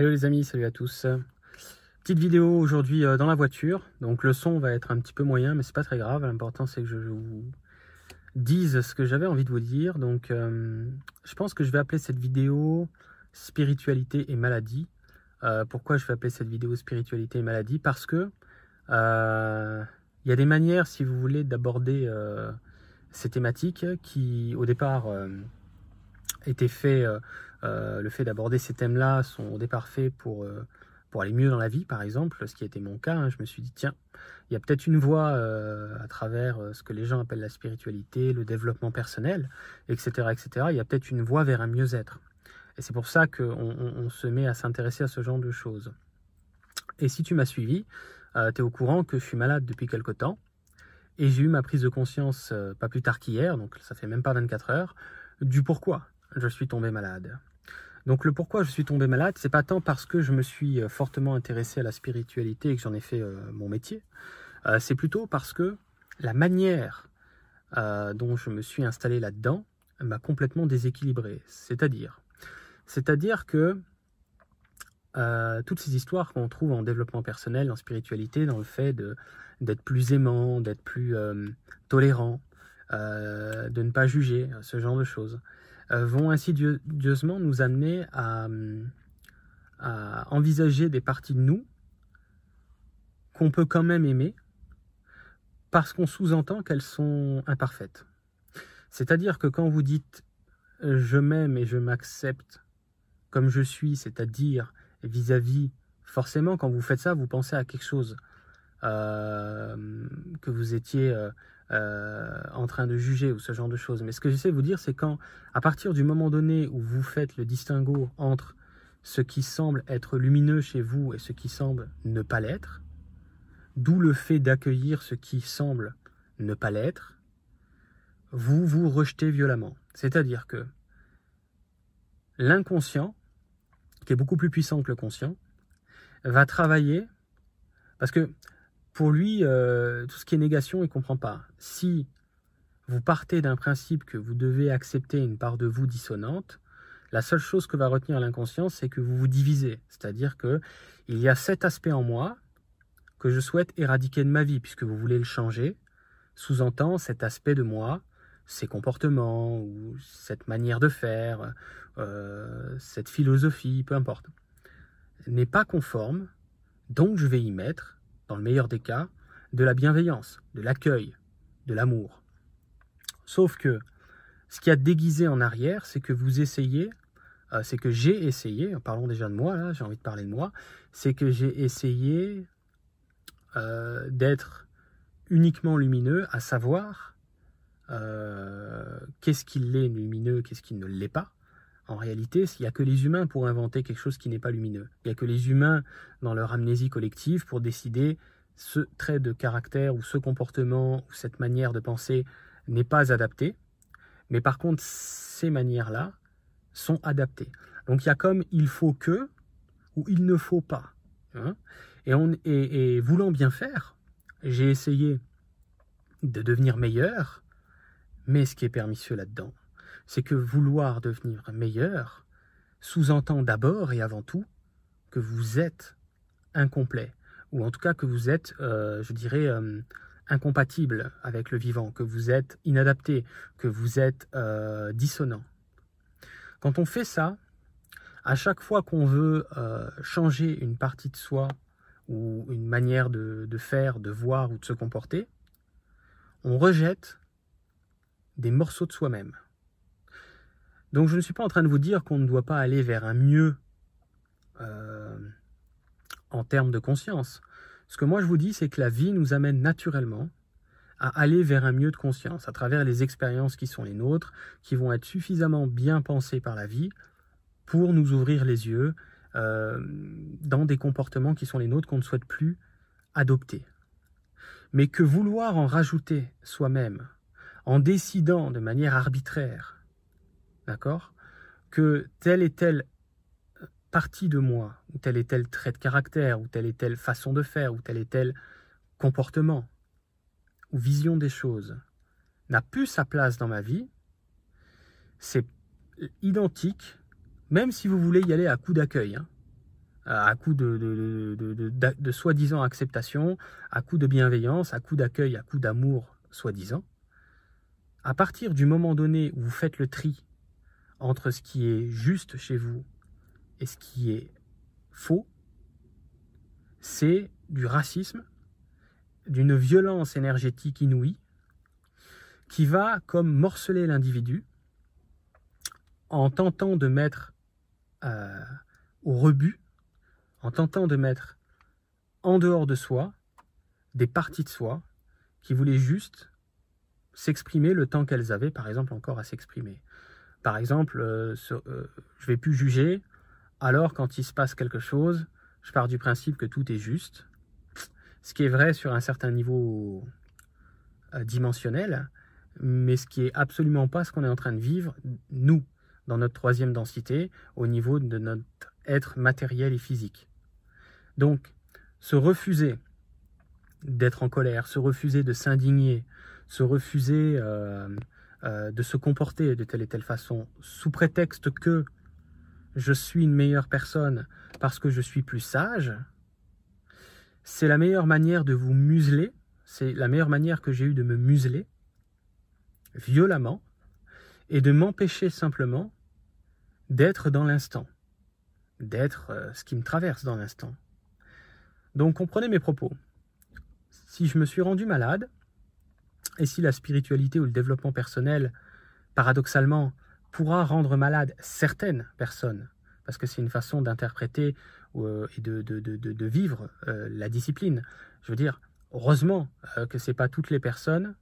Hello les amis, salut à tous. Petite vidéo aujourd'hui euh, dans la voiture. Donc le son va être un petit peu moyen, mais c'est pas très grave. L'important c'est que je vous dise ce que j'avais envie de vous dire. Donc euh, je pense que je vais appeler cette vidéo spiritualité et maladie. Euh, pourquoi je vais appeler cette vidéo spiritualité et maladie? Parce que il y a des manières, si vous voulez, d'aborder ces thématiques qui, au départ, étaient faits euh, le fait d'aborder ces thèmes-là sont au départ pour, euh, pour aller mieux dans la vie, par exemple, ce qui a été mon cas. Hein. je me suis dit, tiens, il y a peut-être une voie euh, à travers ce que les gens appellent la spiritualité, le développement personnel, etc. etc. Il y a peut-être une voie vers un mieux-être. Et c'est pour ça qu'on on, se met à s'intéresser à ce genre de choses. Et si tu m'as suivi, tu es au courant que je suis malade depuis quelque temps. Et j'ai eu ma prise de conscience pas plus tard qu'hier, donc ça fait même pas 24 heures, du pourquoi je suis tombé malade. Donc le pourquoi je suis tombé malade, c'est pas tant parce que je me suis euh, fortement intéressé à la spiritualité et que j'en ai fait euh, mon métier, euh, c'est plutôt parce que la manière dont je me suis installé là-dedans m'a complètement déséquilibré. C'est-à-dire, c'est-à-dire que toutes ces histoires qu'on trouve en développement personnel, en spiritualité, dans le fait d'être plus aimant, d'être plus tolérant, de ne pas juger, ce genre de choses. Euh, vont insidieusement nous amener à, envisager des parties de nous qu'on peut quand même aimer parce qu'on sous-entend qu'elles sont imparfaites. C'est-à-dire que quand vous dites je m'aime et je m'accepte comme je suis, c'est-à-dire vis-à-vis, forcément quand vous faites ça, vous pensez à quelque chose euh, que vous étiez euh, euh, en train de juger ou ce genre de choses. Mais ce que j'essaie de vous dire, c'est quand, à partir du moment donné où vous faites le distinguo entre ce qui semble être lumineux chez vous et ce qui semble ne pas l'être, d'où le fait d'accueillir ce qui semble ne pas l'être, vous vous rejetez violemment. C'est-à-dire que l'inconscient, qui est beaucoup plus puissant que le conscient, va travailler, parce que pour lui, euh, tout ce qui est négation, il ne comprend pas. Si vous partez d'un principe que vous devez accepter une part de vous dissonante, la seule chose que va retenir l'inconscience, c'est que vous vous divisez. C'est-à-dire que il y a cet aspect en moi que je souhaite éradiquer de ma vie, puisque vous voulez le changer. Sous-entend cet aspect de moi, ces comportements ou cette manière de faire, euh, cette philosophie, peu importe, n'est pas conforme, donc je vais y mettre dans le meilleur des cas, de la bienveillance, de l'accueil, de l'amour. Sauf que ce qui a déguisé en arrière, c'est que vous essayez, euh, c'est que j'ai essayé, parlons déjà de moi, là, j'ai envie de parler de moi, c'est que j'ai essayé euh, d'être uniquement lumineux, à savoir euh, qu'est-ce qu'il est lumineux, qu'est-ce qui ne l'est pas. En réalité, il n'y a que les humains pour inventer quelque chose qui n'est pas lumineux. Il n'y a que les humains, dans leur amnésie collective, pour décider ce trait de caractère ou ce comportement ou cette manière de penser n'est pas adapté. Mais par contre, ces manières-là sont adaptées. Donc il y a comme il faut que ou il ne faut pas. Hein? et, on, et voulant bien faire, j'ai essayé de devenir meilleur, mais ce qui est pernicieux là-dedans, c'est que vouloir devenir meilleur sous-entend d'abord et avant tout que vous êtes incomplet, ou en tout cas que vous êtes, euh, je dirais, euh, incompatible avec le vivant, que vous êtes inadapté, que vous êtes euh, dissonant. Quand on fait ça, à chaque fois qu'on veut changer une partie de soi ou une manière de, de faire, de voir ou de se comporter, on rejette des morceaux de soi-même. Donc je ne suis pas en train de vous dire qu'on ne doit pas aller vers un mieux euh, en termes de conscience. Ce que moi je vous dis, c'est que la vie nous amène naturellement à aller vers un mieux de conscience à travers les expériences qui sont les nôtres, qui vont être suffisamment bien pensées par la vie pour nous ouvrir les yeux euh, dans des comportements qui sont les nôtres qu'on ne souhaite plus adopter. Mais que vouloir en rajouter soi-même, en décidant de manière arbitraire Que telle et telle partie de moi, ou tel et tel trait de caractère, ou telle et telle façon de faire, ou tel et tel comportement, ou vision des choses, n'a plus sa place dans ma vie, c'est identique, même si vous voulez y aller à coup d'accueil. Hein. à coup de, soi-disant acceptation, à coup de bienveillance, à coup d'accueil, à coup d'amour, soi-disant, à partir du moment donné où vous faites le tri entre ce qui est juste chez vous et ce qui est faux, c'est du racisme, d'une violence énergétique inouïe, qui va comme morceler l'individu en tentant de mettre euh, au rebut, en tentant de mettre en dehors de soi des parties de soi qui voulaient juste s'exprimer le temps qu'elles avaient, par exemple, encore à s'exprimer. Par exemple, euh, euh, je vais plus juger, alors quand il se passe quelque chose, je pars du principe que tout est juste, ce qui est vrai sur un certain niveau dimensionnel, mais ce qui est absolument pas ce qu'on est en train de vivre, nous, dans notre troisième densité, au niveau de notre être matériel et physique. Donc, se refuser d'être en colère, se refuser de s'indigner, se refuser euh, euh, de se comporter de telle et telle façon, sous prétexte que je suis une meilleure personne parce que je suis plus sage, c'est la meilleure manière de vous museler, c'est la meilleure manière que j'ai eue de me museler, violemment et de m'empêcher simplement d'être dans l'instant, d'être euh, ce qui me traverse dans l'instant. Donc comprenez mes propos. Si je me suis rendu malade, et si la spiritualité ou le développement personnel, paradoxalement, pourra rendre malade certaines personnes, parce que c'est une façon d'interpréter euh, et de, vivre euh, la discipline. Je veux dire, heureusement que ce n'est pas toutes les personnes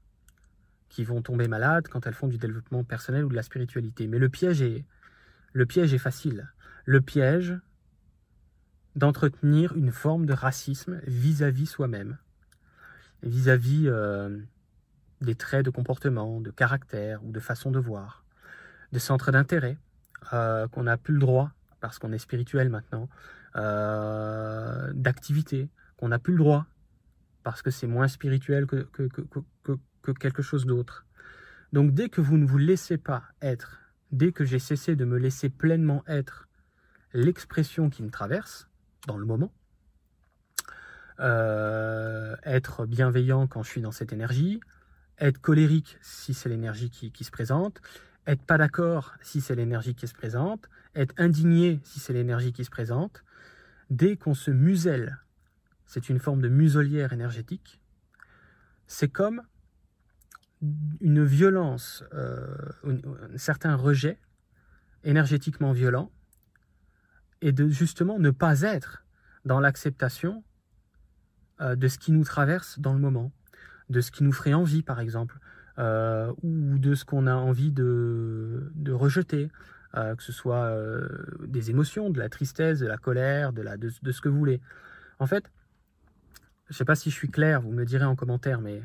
qui vont tomber malades quand elles font du développement personnel ou de la spiritualité. Mais le piège est, facile. Le piège d'entretenir une forme de racisme vis-à-vis soi-même, vis-à-vis euh, des traits de comportement, de caractère ou de façon de voir, de centres d'intérêt euh, qu'on n'a plus le droit, parce qu'on est spirituel maintenant, euh, d'activité qu'on n'a plus le droit, parce que c'est moins spirituel que, quelque chose d'autre. Donc dès que vous ne vous laissez pas être, dès que j'ai cessé de me laisser pleinement être l'expression qui me traverse dans le moment, euh, être bienveillant quand je suis dans cette énergie, être colérique si c'est l'énergie qui, se présente, être pas d'accord si c'est l'énergie qui se présente, être indigné si c'est l'énergie qui se présente, dès qu'on se muselle, c'est une forme de muselière énergétique, c'est comme une violence, euh, un certain rejet énergétiquement violent, et de justement ne pas être dans l'acceptation euh, de ce qui nous traverse dans le moment, de ce qui nous ferait envie par exemple, euh, ou de ce qu'on a envie de, de rejeter, que ce soit des émotions, de la tristesse, de la colère, de, la, de, de ce que vous voulez. En fait, je ne sais pas si je suis clair, vous me le direz en commentaire, mais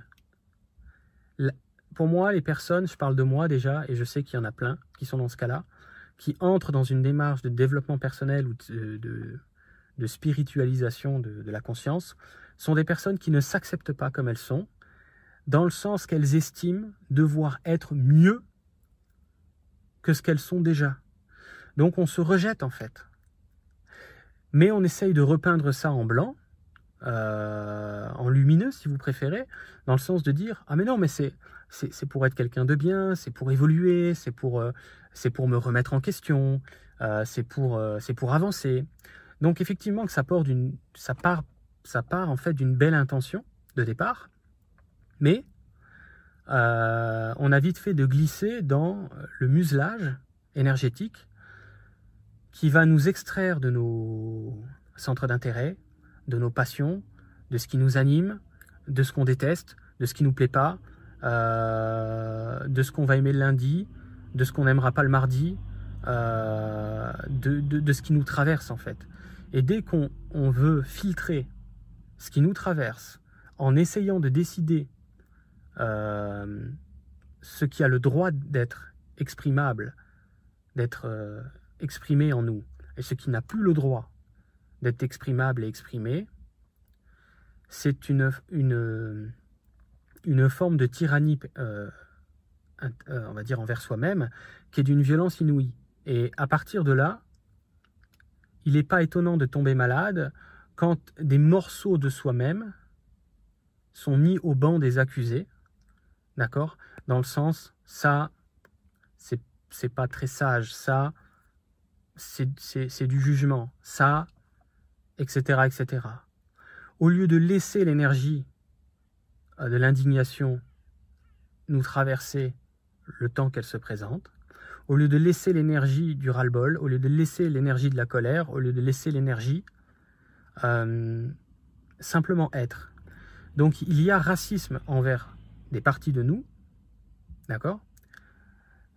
pour moi, les personnes, je parle de moi déjà, et je sais qu'il y en a plein qui sont dans ce cas-là, qui entrent dans une démarche de développement personnel ou de, spiritualisation de, la conscience, sont des personnes qui ne s'acceptent pas comme elles sont, dans le sens qu'elles estiment devoir être mieux que ce qu'elles sont déjà. Donc on se rejette en fait. Mais on essaye de repeindre ça en blanc, euh, en lumineux si vous préférez, dans le sens de dire ah mais non mais c'est c'est pour être quelqu'un de bien, c'est pour évoluer, c'est pour euh, c'est pour me remettre en question, euh, c'est pour c'est pour avancer. Donc effectivement que ça part ça part ça part en fait d'une belle intention de départ, mais on a vite fait de glisser dans le muselage énergétique qui va nous extraire de nos centres d'intérêt, de nos passions, de ce qui nous anime, de ce qu'on déteste, de ce qui nous plaît pas, euh, de ce qu'on va aimer le lundi, de ce qu'on n'aimera pas le mardi, euh, de, ce qui nous traverse en fait. Et dès qu'on veut filtrer ce qui nous traverse en essayant de décider euh, ce qui a le droit d'être exprimable, d'être exprimé en nous, et ce qui n'a plus le droit d'être exprimable et exprimé, c'est une, forme de tyrannie, euh, euh, on va dire, envers soi-même, qui est d'une violence inouïe. Et à partir de là, il n'est pas étonnant de tomber malade quand des morceaux de soi-même sont mis au banc des accusés, d'accord? Dans le sens, ça, c'est pas très sage, ça, c'est du jugement, ça, etc., etc. Au lieu de laisser l'énergie euh, de l'indignation nous traverser le temps qu'elle se présente, au lieu de laisser l'énergie du ras-le-bol, au lieu de laisser l'énergie de la colère, au lieu de laisser l'énergie euh, simplement être. Donc il y a racisme envers des parties de nous, d'accord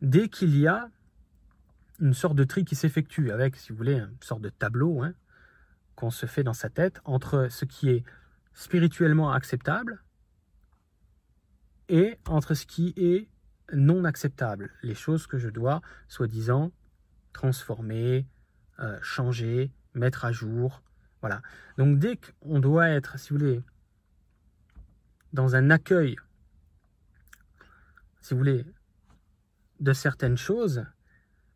Dès qu'il y a une sorte de tri qui s'effectue avec, si vous voulez, une sorte de tableau hein, qu'on se fait dans sa tête entre ce qui est spirituellement acceptable et entre ce qui est non acceptable, les choses que je dois, soi-disant, transformer, euh, changer, mettre à jour. Voilà. Donc dès qu'on doit être, si vous voulez, dans un accueil, si vous voulez, de certaines choses,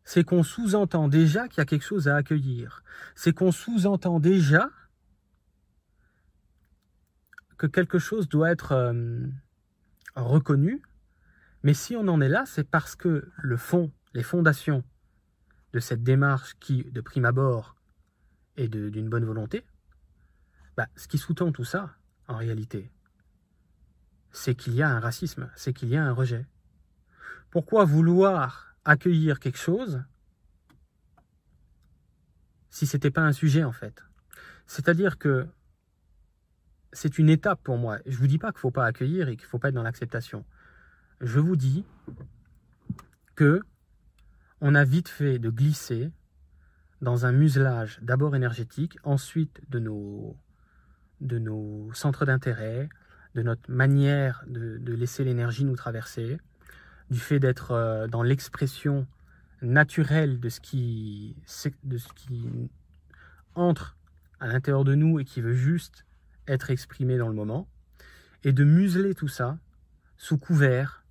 c'est qu'on sous-entend déjà qu'il y a quelque chose à accueillir. C'est qu'on sous-entend déjà que quelque chose doit être euh, reconnu. Mais si on en est là, c'est parce que le fond, les fondations de cette démarche qui, de prime abord, est d'une bonne volonté, bah, ce qui sous-tend tout ça, en réalité, c'est qu'il y a un racisme, c'est qu'il y a un rejet. Pourquoi vouloir accueillir quelque chose si ce n'était pas un sujet en fait? C'est-à-dire que c'est une étape pour moi. Je ne vous dis pas qu'il ne faut pas accueillir et qu'il ne faut pas être dans l'acceptation. Je vous dis que on a vite fait de glisser dans un muselage d'abord énergétique, ensuite de nos, de nos centres d'intérêt, de notre manière de, laisser l'énergie nous traverser, du fait d'être euh, dans l'expression naturelle de ce, qui, de ce qui entre à l'intérieur de nous et qui veut juste être exprimé dans le moment, et de museler tout ça sous couvert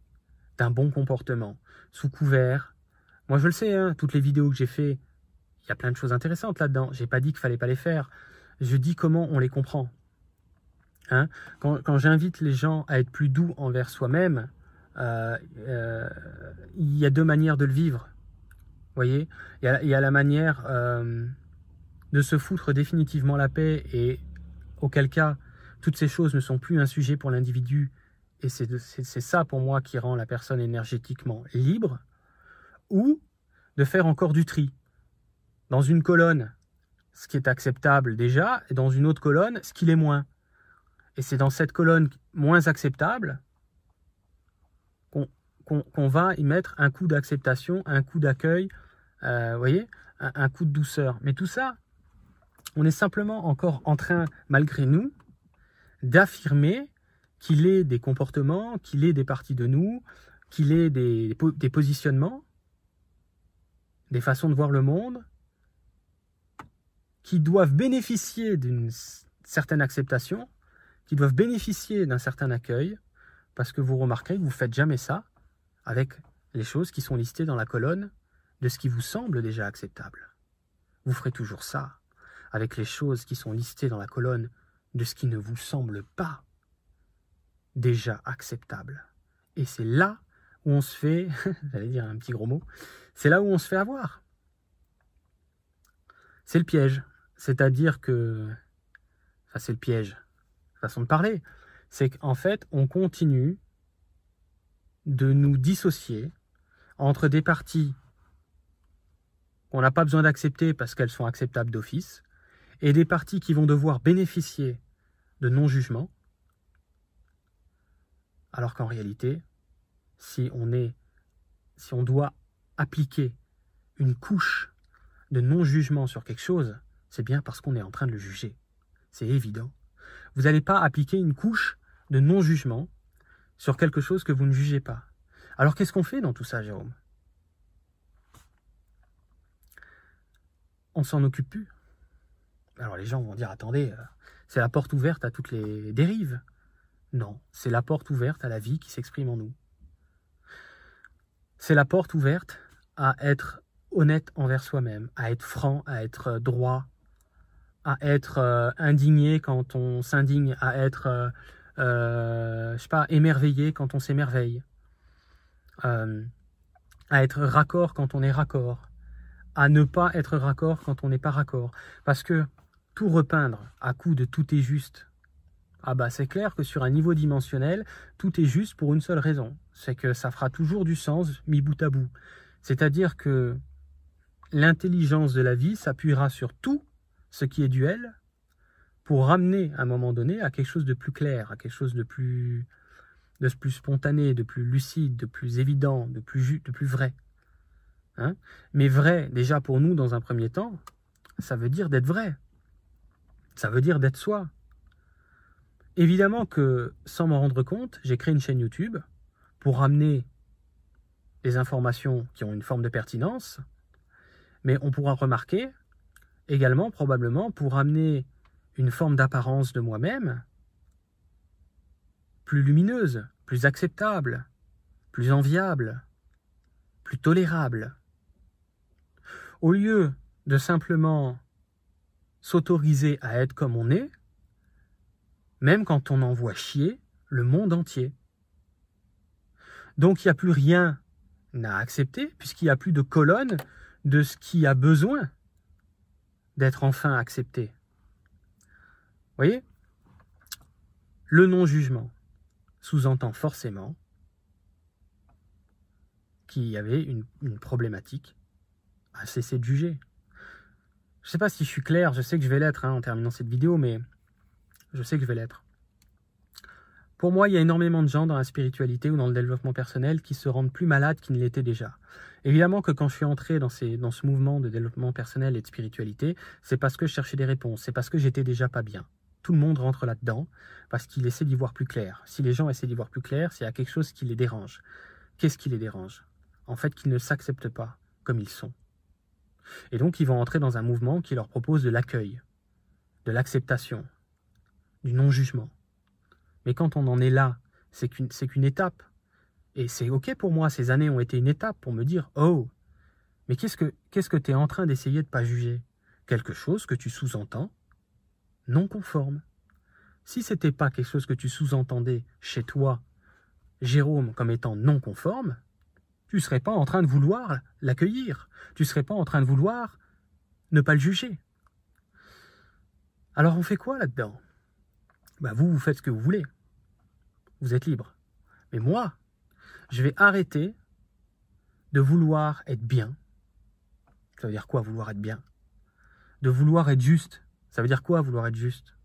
d'un bon comportement, sous couvert. Moi je le sais, hein, toutes les vidéos que j'ai fait, il y a plein de choses intéressantes là-dedans. J'ai pas dit qu'il fallait pas les faire. Je dis comment on les comprend. Hein quand, j'invite les gens à être plus doux envers soi-même, il y a deux manières de le vivre. Voyez il y, a, la manière euh, de se foutre définitivement la paix et auquel cas toutes ces choses ne sont plus un sujet pour l'individu et c'est ça pour moi qui rend la personne énergétiquement libre, ou de faire encore du tri. Dans une colonne, ce qui est acceptable déjà, et dans une autre colonne, ce qui l'est moins. Et c'est dans cette colonne moins acceptable qu'on va y mettre un coup d'acceptation, un coup d'accueil, euh, voyez, un, coup de douceur. Mais tout ça, on est simplement encore en train, malgré nous, d'affirmer qu'il ait des comportements, qu'il ait des parties de nous, qu'il ait des, des positionnements, des façons de voir le monde, qui doivent bénéficier d'une certaine acceptation, qui doivent bénéficier d'un certain accueil, parce que vous remarquerez que vous ne faites jamais ça avec les choses qui sont listées dans la colonne de ce qui vous semble déjà acceptable. Vous ferez toujours ça avec les choses qui sont listées dans la colonne de ce qui ne vous semble pas déjà acceptable. Et c'est là où on se fait, j'allais dire un petit gros mot, c'est là où on se fait avoir. C'est le piège. C'est-à-dire que, enfin c'est le piège, façon de parler, c'est qu'en fait, on continue de nous dissocier entre des parties qu'on n'a pas besoin d'accepter parce qu'elles sont acceptables d'office, et des parties qui vont devoir bénéficier de non-jugement, alors qu'en réalité, si on est, si on doit appliquer une couche de non-jugement sur quelque chose, c'est bien parce qu'on est en train de le juger. C'est évident. Vous n'allez pas appliquer une couche de non-jugement sur quelque chose que vous ne jugez pas. Alors qu'est-ce qu'on fait dans tout ça, Jérôme? On s'en occupe plus. Alors les gens vont dire, attendez, euh, c'est la porte ouverte à toutes les dérives. Non, c'est la porte ouverte à la vie qui s'exprime en nous. C'est la porte ouverte à être honnête envers soi-même, à être franc, à être euh, droit, à être euh, indigné quand on s'indigne, à être, euh, je sais pas, émerveillé quand on s'émerveille, à être raccord quand on est raccord, à ne pas être raccord quand on n'est pas raccord. Parce que tout repeindre à coup de tout est juste, ah bah c'est clair que sur un niveau dimensionnel, tout est juste pour une seule raison, c'est que ça fera toujours du sens mis bout à bout. C'est-à-dire que l'intelligence de la vie s'appuiera sur tout ce qui est duel pour ramener à un moment donné à quelque chose de plus clair, à quelque chose de plus, de plus spontané, de plus lucide, de plus évident, de plus, de plus vrai. Hein Mais vrai, déjà pour nous, dans un premier temps, ça veut dire d'être vrai. Ça veut dire d'être soi. Évidemment que, sans m'en rendre compte, j'ai créé une chaîne YouTube pour ramener des informations qui ont une forme de pertinence, mais on pourra remarquer également probablement pour amener une forme d'apparence de moi-même plus lumineuse, plus acceptable, plus enviable, plus tolérable. Au lieu de simplement s'autoriser à être comme on est, même quand on envoie chier le monde entier. Donc il n'y a plus rien à accepter, puisqu'il n'y a plus de colonne de ce qui a besoin d'être enfin accepté. Voyez? Le non-jugement sous-entend forcément qu'il y avait une, problématique à cesser de juger. Je ne sais pas si je suis clair, je sais que je vais l'être hein, en terminant cette vidéo, mais je sais que je vais l'être. Pour moi, il y a énormément de gens dans la spiritualité ou dans le développement personnel qui se rendent plus malades qu'ils ne l'étaient déjà. Évidemment que quand je suis entré dans, dans ce mouvement de développement personnel et de spiritualité, c'est parce que je cherchais des réponses, c'est parce que j'étais déjà pas bien. Tout le monde rentre là-dedans parce qu'il essaie d'y voir plus clair. Si les gens essaient d'y voir plus clair, c'est à quelque chose qui les dérange. Qu'est-ce qui les dérange? En fait, qu'ils ne s'acceptent pas comme ils sont. Et donc, ils vont entrer dans un mouvement qui leur propose de l'accueil, de l'acceptation, du non-jugement. Mais quand on en est là, c'est qu'une étape. Et c'est OK pour moi, ces années ont été une étape pour me dire Oh, mais qu'est-ce que tu es en train d'essayer de pas juger? Quelque chose que tu sous-entends non conforme. Si c'était pas quelque chose que tu sous-entendais chez toi, Jérôme, comme étant non conforme, tu serais pas en train de vouloir l'accueillir. Tu serais pas en train de vouloir ne pas le juger. Alors on fait quoi là-dedans? Bah vous, vous faites ce que vous voulez. Vous êtes libre. Mais moi, je vais arrêter de vouloir être bien. Ça veut dire quoi vouloir être bien? De vouloir être juste. Ça veut dire quoi vouloir être juste?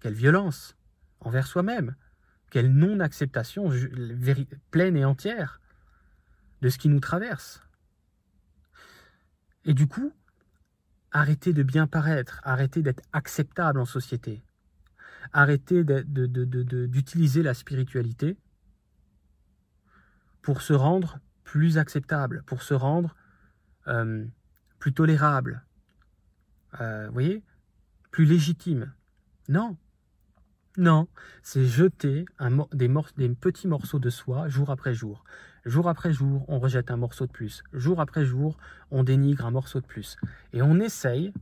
Quelle violence envers soi-même? Quelle non-acceptation pleine et entière de ce qui nous traverse? Et du coup, arrêter de bien paraître, arrêter d'être acceptable en société arrêter d'utiliser la spiritualité pour se rendre plus acceptable, pour se rendre euh, plus tolérable, euh, vous voyez, plus légitime. Non, non, c'est jeter des, petits morceaux de soi jour après jour. Jour après jour, on rejette un morceau de plus. Jour après jour, on dénigre un morceau de plus. Et on essaye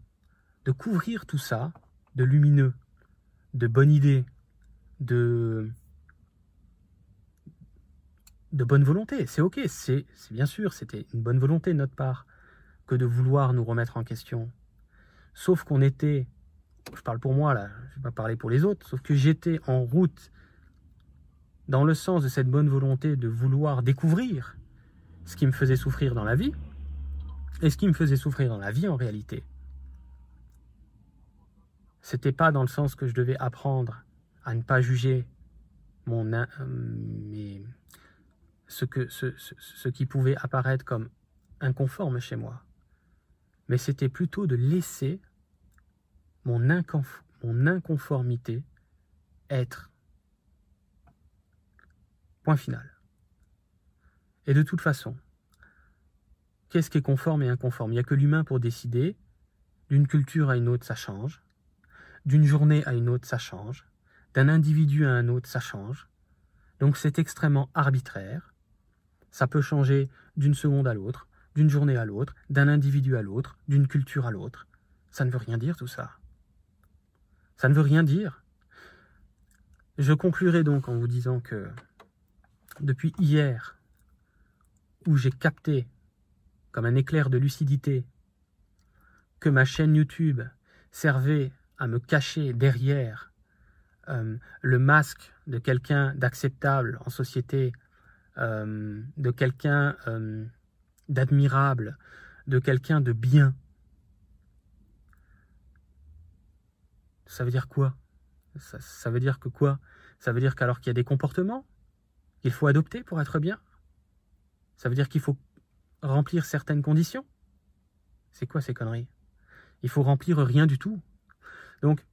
de couvrir tout ça de lumineux, de bonne idée, de, de bonne volonté. C'est ok, c'est bien sûr, c'était une bonne volonté de notre part que de vouloir nous remettre en question. Sauf qu'on était, je parle pour moi là, je vais pas parler pour les autres, sauf que j'étais en route dans le sens de cette bonne volonté de vouloir découvrir ce qui me faisait souffrir dans la vie, et ce qui me faisait souffrir dans la vie en réalité, c'était pas dans le sens que je devais apprendre à ne pas juger mon, euh, mais ce, que, ce, ce, qui pouvait apparaître comme inconforme chez moi. Mais c'était plutôt de laisser mon, inconformité être. Point final. Et de toute façon, qu'est-ce qui est conforme et inconforme? Il n'y a que l'humain pour décider. D'une culture à une autre, ça change. D'une journée à une autre, ça change. D'un individu à un autre, ça change. Donc c'est extrêmement arbitraire. Ça peut changer d'une seconde à l'autre, d'une journée à l'autre, d'un individu à l'autre, d'une culture à l'autre. Ça ne veut rien dire tout ça. Ça ne veut rien dire. Je conclurai donc en vous disant que depuis hier, où j'ai capté, comme un éclair de lucidité, que ma chaîne YouTube servait à me cacher derrière euh, le masque de quelqu'un d'acceptable en société, euh, de quelqu'un euh, d'admirable, de quelqu'un de bien. Ça veut dire quoi? Ça, veut dire que quoi? Ça veut dire qu'alors qu'il y a des comportements qu'il faut adopter pour être bien? Ça veut dire qu'il faut remplir certaines conditions? C'est quoi ces conneries? Il faut remplir rien du tout? Donc,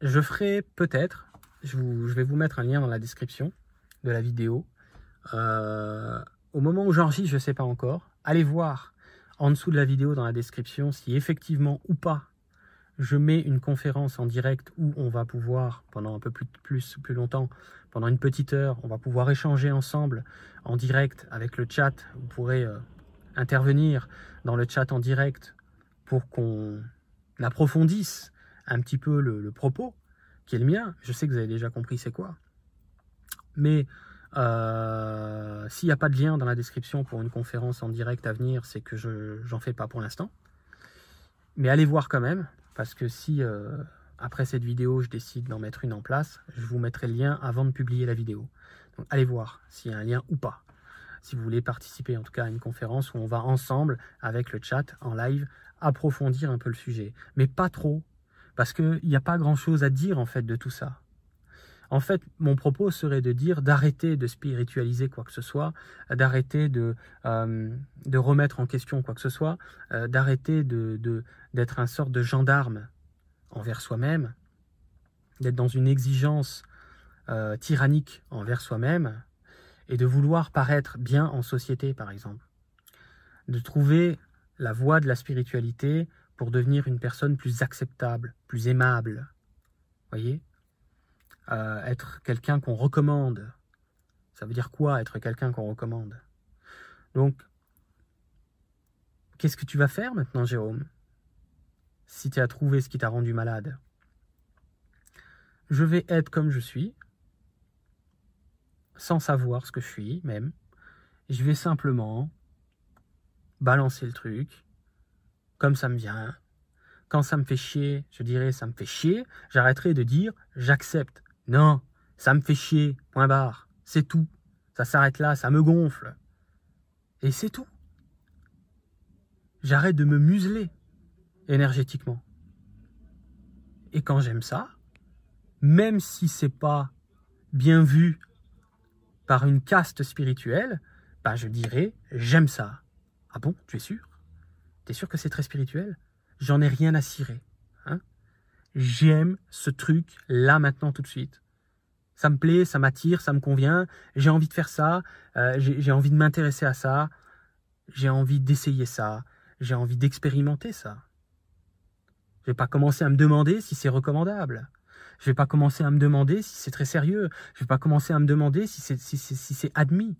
je ferai peut-être, je, vais vous mettre un lien dans la description de la vidéo. Euh, au moment où j'enregistre, je ne sais pas encore. Allez voir en dessous de la vidéo dans la description si effectivement ou pas je mets une conférence en direct où on va pouvoir, pendant un peu plus, plus, plus longtemps, pendant une petite heure, on va pouvoir échanger ensemble en direct avec le chat. Vous pourrez euh, intervenir dans le chat en direct pour qu'on approfondisse un petit peu le, propos qui est le mien. Je sais que vous avez déjà compris c'est quoi. Mais euh, s'il n'y a pas de lien dans la description pour une conférence en direct à venir, c'est que je n'en fais pas pour l'instant. Mais allez voir quand même, parce que si euh, après cette vidéo je décide d'en mettre une en place, je vous mettrai le lien avant de publier la vidéo. Donc allez voir s'il y a un lien ou pas. Si vous voulez participer en tout cas à une conférence où on va ensemble avec le chat en live approfondir un peu le sujet. Mais pas trop, parce qu'il n'y a pas grand-chose à dire en fait de tout ça. En fait, mon propos serait de dire d'arrêter de spiritualiser quoi que ce soit, d'arrêter de, euh, de remettre en question quoi que ce soit, euh, d'arrêter de, d'être un sort de gendarme envers soi-même, d'être dans une exigence euh, tyrannique envers soi-même, et de vouloir paraître bien en société, par exemple. De trouver la voie de la spiritualité pour devenir une personne plus acceptable, plus aimable. Voyez? Euh, Être quelqu'un qu'on recommande. Ça veut dire quoi être quelqu'un qu'on recommande? Donc, qu'est-ce que tu vas faire maintenant, Jérôme Si tu as trouvé ce qui t'a rendu malade? Je vais être comme je suis, sans savoir ce que je suis même. Je vais simplement balancer le truc, comme ça me vient. Quand ça me fait chier, je dirais ça me fait chier, j'arrêterai de dire j'accepte. Non, ça me fait chier, point barre, c'est tout. Ça s'arrête là, ça me gonfle. Et c'est tout. J'arrête de me museler énergétiquement. Et quand j'aime ça, même si c'est pas bien vu par une caste spirituelle, bah je dirais j'aime ça. Ah bon, tu es sûr? Tu es sûr que c'est très spirituel? J'en ai rien à cirer. J'aime ce truc là maintenant tout de suite. Ça me plaît, ça m'attire, ça me convient. J'ai envie de faire ça. Euh, j'ai envie de m'intéresser à ça. J'ai envie d'essayer ça. J'ai envie d'expérimenter ça. Je vais pas commencer à me demander si c'est recommandable. Je vais pas commencer à me demander si c'est très sérieux. Je vais pas commencer à me demander si c'est si, si, admis,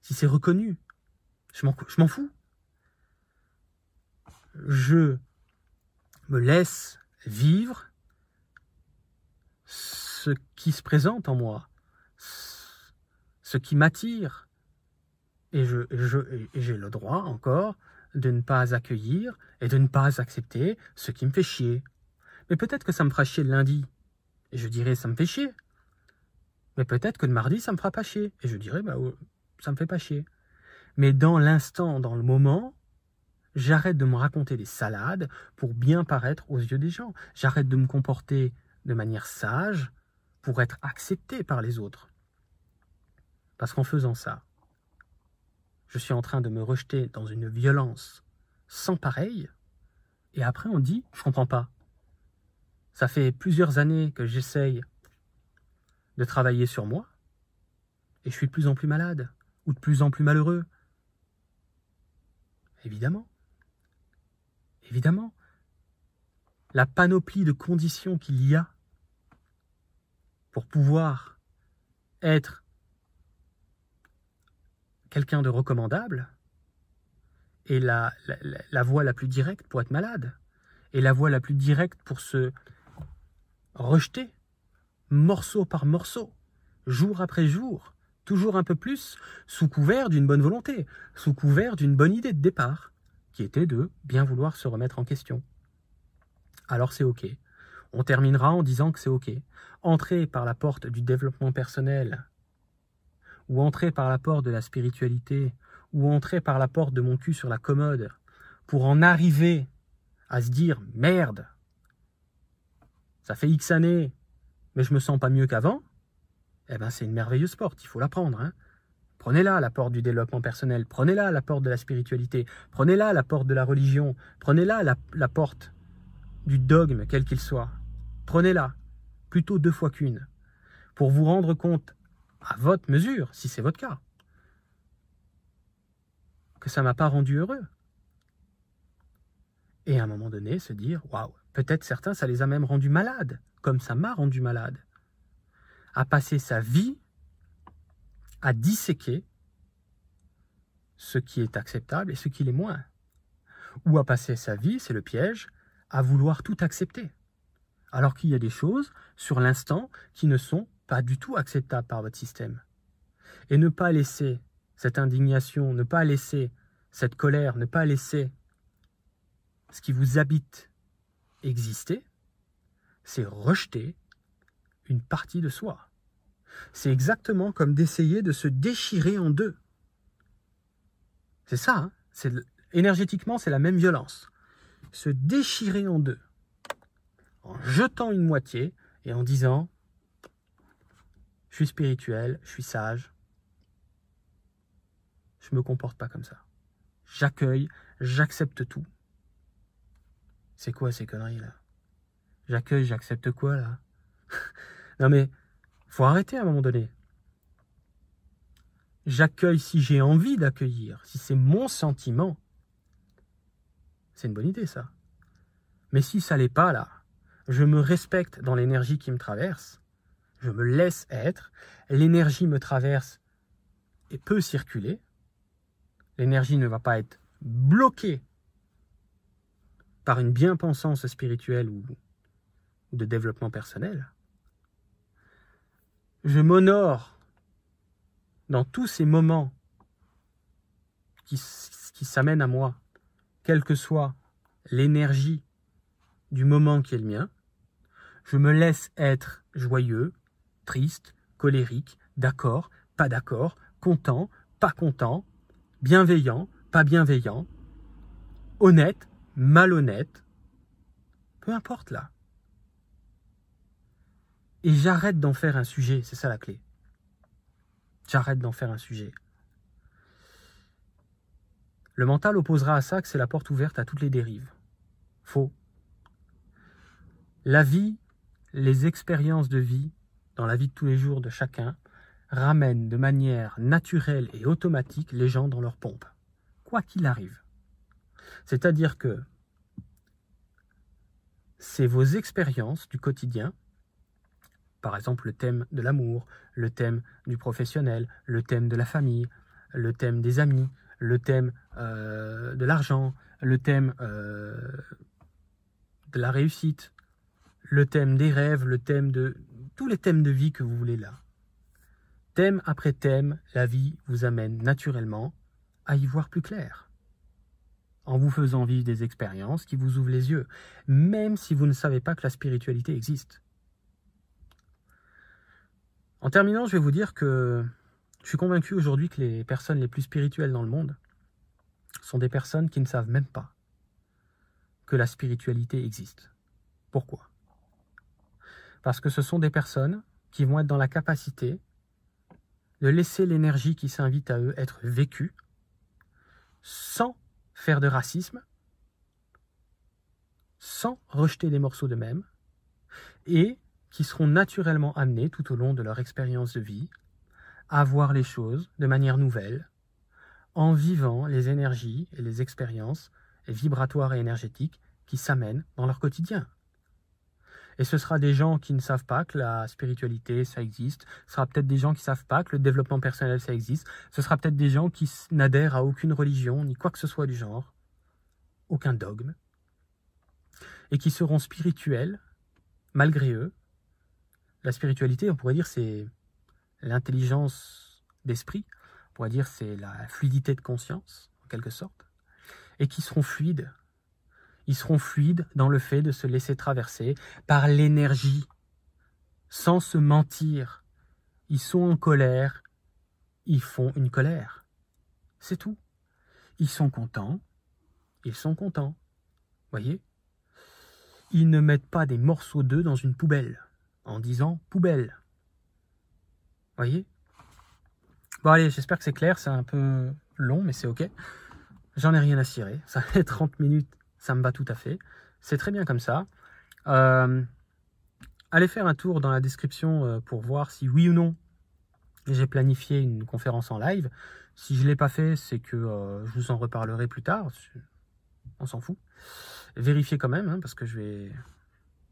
si c'est reconnu. Je m'en fous je me laisse vivre ce qui se présente en moi, ce qui m'attire. Et j'ai le droit encore de ne pas accueillir et de ne pas accepter ce qui me fait chier. Mais peut-être que ça me fera chier le lundi. Et je dirai ça me fait chier. Mais peut-être que le mardi, ça me fera pas chier. Et je dirai bah, ça me fait pas chier. Mais dans l'instant, dans le moment, J'arrête de me raconter des salades pour bien paraître aux yeux des gens. J'arrête de me comporter de manière sage pour être accepté par les autres. Parce qu'en faisant ça, je suis en train de me rejeter dans une violence sans pareil. Et après, on dit, je comprends pas. Ça fait plusieurs années que j'essaye de travailler sur moi, et je suis de plus en plus malade, ou de plus en plus malheureux. Évidemment. Évidemment, la panoplie de conditions qu'il y a pour pouvoir être quelqu'un de recommandable est la, la, la voie la plus directe pour être malade, et la voie la plus directe pour se rejeter, morceau par morceau, jour après jour, toujours un peu plus, sous couvert d'une bonne volonté, sous couvert d'une bonne idée de départ, qui était de bien vouloir se remettre en question. Alors c'est OK. On terminera en disant que c'est OK. Entrer par la porte du développement personnel, ou entrer par la porte de la spiritualité, ou entrer par la porte de mon cul sur la commode, pour en arriver à se dire merde, ça fait X années, mais je me sens pas mieux qu'avant, eh ben c'est une merveilleuse porte, il faut la prendre. Hein. Prenez-la, la porte du développement personnel, prenez-la, la porte de la spiritualité, prenez-la, la porte de la religion, prenez-la, la, la porte du dogme, quel qu'il soit. Prenez-la, plutôt deux fois qu'une, pour vous rendre compte, à votre mesure, si c'est votre cas, que ça m'a pas rendu heureux. Et à un moment donné, se dire, waouh, peut-être certains, ça les a même rendus malades, comme ça m'a rendu malade. À passer sa vie à disséquer ce qui est acceptable et ce qui l'est moins. Ou à passer sa vie, c'est le piège, à vouloir tout accepter. Alors qu'il y a des choses, sur l'instant, qui ne sont pas du tout acceptables par votre système. Et ne pas laisser cette indignation, ne pas laisser cette colère, ne pas laisser ce qui vous habite exister, c'est rejeter une partie de soi. C'est exactement comme d'essayer de se déchirer en deux. C'est ça, hein énergétiquement, c'est la même violence. Se déchirer en deux. En jetant une moitié et en disant Je suis spirituel, je suis sage. Je ne me comporte pas comme ça. J'accueille, j'accepte tout. C'est quoi ces conneries là? J'accueille, j'accepte quoi là? Non mais, faut arrêter à un moment donné. J'accueille si j'ai envie d'accueillir, si c'est mon sentiment. C'est une bonne idée ça. Mais si ça l'est pas là, je me respecte dans l'énergie qui me traverse, je me laisse être, l'énergie me traverse et peut circuler, l'énergie ne va pas être bloquée par une bien-pensance spirituelle ou, de développement personnel, je m'honore dans tous ces moments qui, qui s'amènent à moi, quelle que soit l'énergie du moment qui est le mien, je me laisse être joyeux, triste, colérique, d'accord, pas d'accord, content, pas content, bienveillant, pas bienveillant, honnête, malhonnête, peu importe là. Et j'arrête d'en faire un sujet, c'est ça la clé. J'arrête d'en faire un sujet. Le mental opposera à ça que c'est la porte ouverte à toutes les dérives. Faux. La vie, les expériences de vie, dans la vie de tous les jours de chacun, ramènent de manière naturelle et automatique les gens dans leur pompe, quoi qu'il arrive. C'est-à-dire que c'est vos expériences du quotidien, par exemple le thème de l'amour, le thème du professionnel, le thème de la famille, le thème des amis, le thème euh, de l'argent, le thème euh, de la réussite, le thème des rêves, le thème de tous les thèmes de vie que vous voulez là. Thème après thème, la vie vous amène naturellement à y voir plus clair en vous faisant vivre des expériences qui vous ouvrent les yeux, même si vous ne savez pas que la spiritualité existe. En terminant, je vais vous dire que je suis convaincu aujourd'hui que les personnes les plus spirituelles dans le monde sont des personnes qui ne savent même pas que la spiritualité existe. Pourquoi? Parce que ce sont des personnes qui vont être dans la capacité de laisser l'énergie qui s'invite à eux être vécue sans faire de racisme sans rejeter des morceaux d'eux-mêmes et qui seront naturellement amenés tout au long de leur expérience de vie à voir les choses de manière nouvelle en vivant les énergies et les expériences vibratoires et énergétiques qui s'amènent dans leur quotidien. Et ce sera des gens qui ne savent pas que la spiritualité, ça existe. Ce sera peut-être des gens qui ne savent pas que le développement personnel, ça existe. Ce sera peut-être des gens qui n'adhèrent à aucune religion, ni quoi que ce soit du genre. Aucun dogme. Et qui seront spirituels, malgré eux. La spiritualité, on pourrait dire, c'est l'intelligence d'esprit. On pourrait dire, c'est la fluidité de conscience, en quelque sorte. Et qui seront fluides ils seront fluides dans le fait de se laisser traverser par l'énergie, sans se mentir. Ils sont en colère, ils font une colère. C'est tout. Ils sont contents, ils sont contents. Voyez? Ils ne mettent pas des morceaux d'eux dans une poubelle en disant poubelle. Voyez Bon allez, j'espère que c'est clair, c'est un peu long, mais c'est ok. J'en ai rien à cirer. Ça fait 30 minutes ça me va tout à fait. C'est très bien comme ça. Euh, allez faire un tour dans la description euh, pour voir si oui ou non j'ai planifié une conférence en live. Si je ne l'ai pas fait, c'est que euh, je vous en reparlerai plus tard. On s'en fout. Vérifiez quand même, hein, parce que je vais,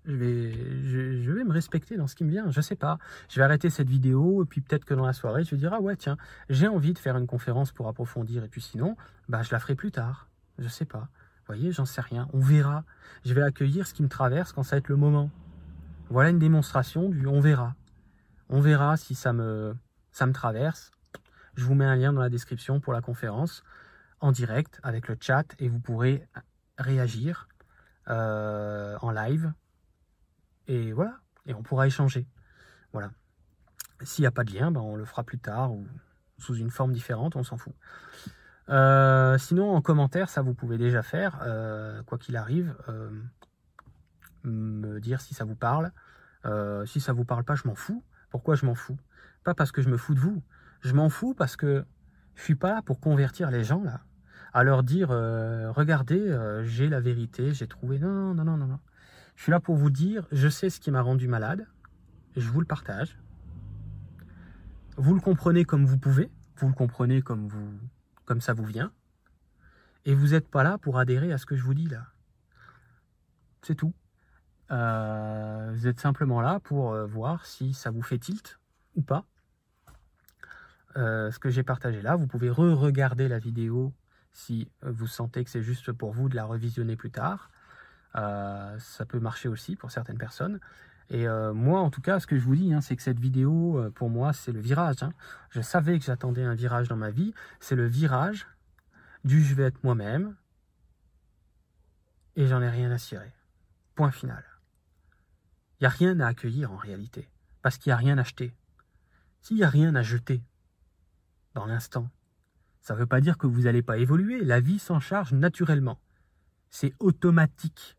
je vais, me respecter dans ce qui me vient. Je sais pas. Je vais arrêter cette vidéo et puis peut-être que dans la soirée, je vais dire ah ouais tiens, j'ai envie de faire une conférence pour approfondir et puis sinon, bah je la ferai plus tard. Je sais pas voyez, j'en sais rien. On verra. Je vais accueillir ce qui me traverse quand ça va être le moment. Voilà une démonstration du on verra. On verra si ça me, ça me traverse. Je vous mets un lien dans la description pour la conférence en direct avec le chat et vous pourrez réagir euh, en live. Et voilà. Et on pourra échanger. Voilà. S'il n'y a pas de lien, ben on le fera plus tard ou sous une forme différente, on s'en fout. Euh, sinon, en commentaire, ça vous pouvez déjà faire, euh, quoi qu'il arrive, euh, me dire si ça vous parle. si ça vous parle pas, je m'en fous. Pourquoi je m'en fous? Pas parce que je me fous de vous. Je m'en fous parce que je suis pas là pour convertir les gens là, à leur dire regardez, j'ai la vérité, j'ai trouvé. Non, non, non, non, non. Je suis là pour vous dire, je sais ce qui m'a rendu malade, je vous le partage. Vous le comprenez comme vous pouvez, vous le comprenez comme vous comme ça vous vient, et vous n'êtes pas là pour adhérer à ce que je vous dis là. C'est tout. Euh, vous êtes simplement là pour euh, voir si ça vous fait tilt ou pas. Euh, ce que j'ai partagé là, vous pouvez re-regarder la vidéo si vous sentez que c'est juste pour vous de la revisionner plus tard. Ça peut marcher aussi pour certaines personnes. Et moi, en tout cas, ce que je vous dis, hein, c'est que cette vidéo, pour moi, c'est le virage. Hein. Je savais que j'attendais un virage dans ma vie. C'est le virage du je vais être moi-même. Et j'en ai rien à cirer. Point final. Il n'y a rien à accueillir en réalité. Parce qu'il n'y a rien à acheter. S'il n'y a rien à jeter dans l'instant, ça ne veut pas dire que vous n'allez pas évoluer. La vie s'en charge naturellement. C'est automatique.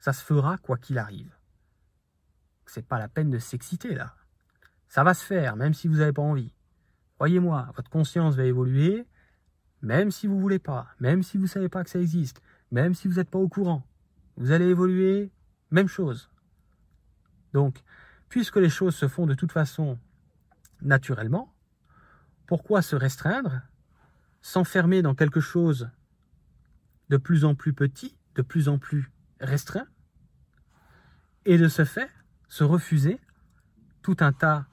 Ça se fera quoi qu'il arrive c'est pas la peine de s'exciter là. Ça va se faire, même si vous n'avez pas envie. Croyez-moi, votre conscience va évoluer, même si vous voulez pas, même si vous savez pas que ça existe, même si vous n'êtes pas au courant. Vous allez évoluer, même chose. Donc, puisque les choses se font de toute façon naturellement, pourquoi se restreindre, s'enfermer dans quelque chose de plus en plus petit, de plus en plus restreint, et de ce fait, se refuser tout un tas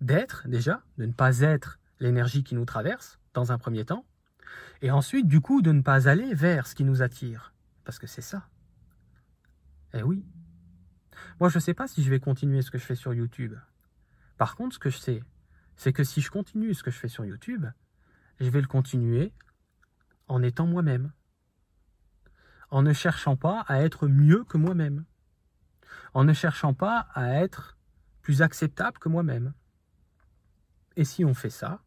d'êtres déjà, de ne pas être l'énergie qui nous traverse dans un premier temps, et ensuite du coup de ne pas aller vers ce qui nous attire, parce que c'est ça. Eh oui. Moi je ne sais pas si je vais continuer ce que je fais sur YouTube. Par contre ce que je sais, c'est que si je continue ce que je fais sur YouTube, je vais le continuer en étant moi-même, en ne cherchant pas à être mieux que moi-même en ne cherchant pas à être plus acceptable que moi-même. Et si on fait ça,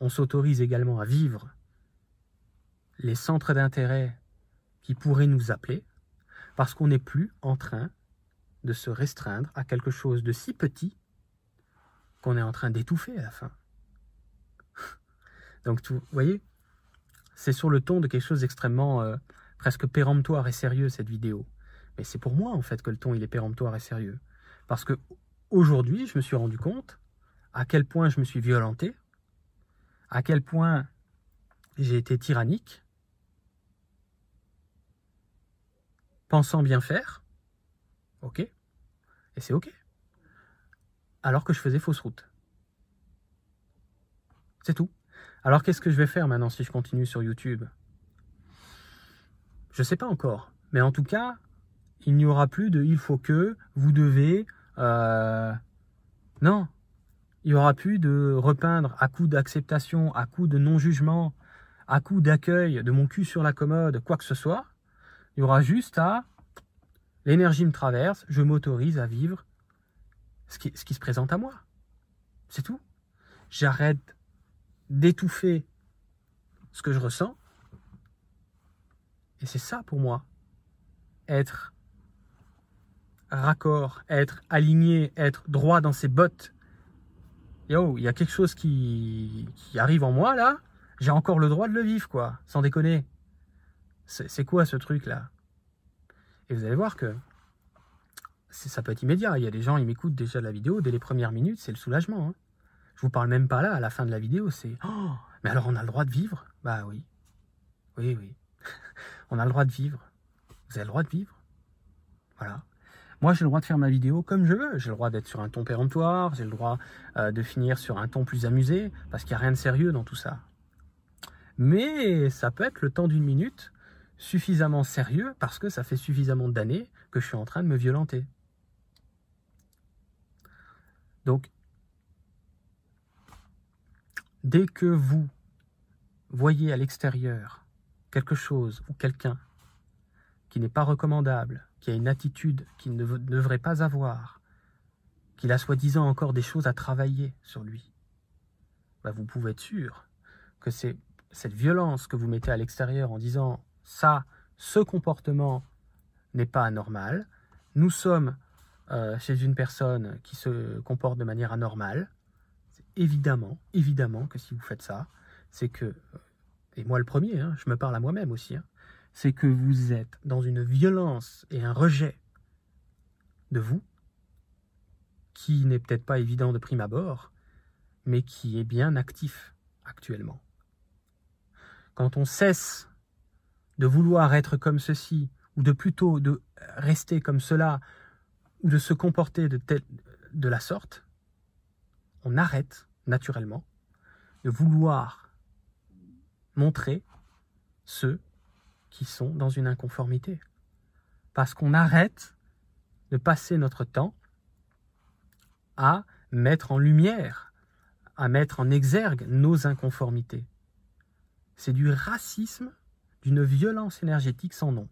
on s'autorise également à vivre les centres d'intérêt qui pourraient nous appeler, parce qu'on n'est plus en train de se restreindre à quelque chose de si petit qu'on est en train d'étouffer à la fin. Donc, vous voyez, c'est sur le ton de quelque chose d'extrêmement euh, presque péremptoire et sérieux cette vidéo. Mais c'est pour moi, en fait, que le ton, il est péremptoire et sérieux. Parce que aujourd'hui, je me suis rendu compte à quel point je me suis violenté, à quel point j'ai été tyrannique, pensant bien faire, Ok. Et c'est ok. Alors que je faisais fausse route. C'est tout. Alors qu'est-ce que je vais faire maintenant si je continue sur YouTube? Je ne sais pas encore. Mais en tout cas, il n'y aura plus de il faut que, vous devez. Euh, non. Il n'y aura plus de repeindre à coup d'acceptation, à coup de non-jugement, à coup d'accueil de mon cul sur la commode, quoi que ce soit. Il y aura juste à l'énergie me traverse, je m'autorise à vivre ce qui, ce qui se présente à moi. C'est tout. J'arrête d'étouffer ce que je ressens. Et c'est ça pour moi, être raccord, être aligné, être droit dans ses bottes. Yo, il y a quelque chose qui, qui arrive en moi là, j'ai encore le droit de le vivre, quoi, sans déconner. C'est quoi ce truc-là? Et vous allez voir que ça peut être immédiat. Il y a des gens, ils m'écoutent déjà la vidéo, dès les premières minutes, c'est le soulagement. Hein. Je vous parle même pas là, à la fin de la vidéo, c'est oh, mais alors on a le droit de vivre? Bah oui. Oui, oui. on a le droit de vivre. Vous avez le droit de vivre. Voilà. Moi, j'ai le droit de faire ma vidéo comme je veux. J'ai le droit d'être sur un ton péremptoire, j'ai le droit euh, de finir sur un ton plus amusé, parce qu'il n'y a rien de sérieux dans tout ça. Mais ça peut être le temps d'une minute suffisamment sérieux parce que ça fait suffisamment d'années que je suis en train de me violenter. Donc, dès que vous voyez à l'extérieur quelque chose ou quelqu'un qui n'est pas recommandable, qui a une attitude qu'il ne devrait pas avoir, qu'il a soi-disant encore des choses à travailler sur lui, bah, vous pouvez être sûr que c'est cette violence que vous mettez à l'extérieur en disant ça, ce comportement n'est pas anormal, nous sommes euh, chez une personne qui se comporte de manière anormale, évidemment, évidemment que si vous faites ça, c'est que, et moi le premier, hein, je me parle à moi-même aussi, hein, c'est que vous êtes dans une violence et un rejet de vous, qui n'est peut-être pas évident de prime abord, mais qui est bien actif actuellement. Quand on cesse de vouloir être comme ceci, ou de plutôt de rester comme cela, ou de se comporter de, telle, de la sorte, on arrête naturellement de vouloir montrer ceux qui sont dans une inconformité. Parce qu'on arrête de passer notre temps à mettre en lumière, à mettre en exergue nos inconformités. C'est du racisme, d'une violence énergétique sans nom.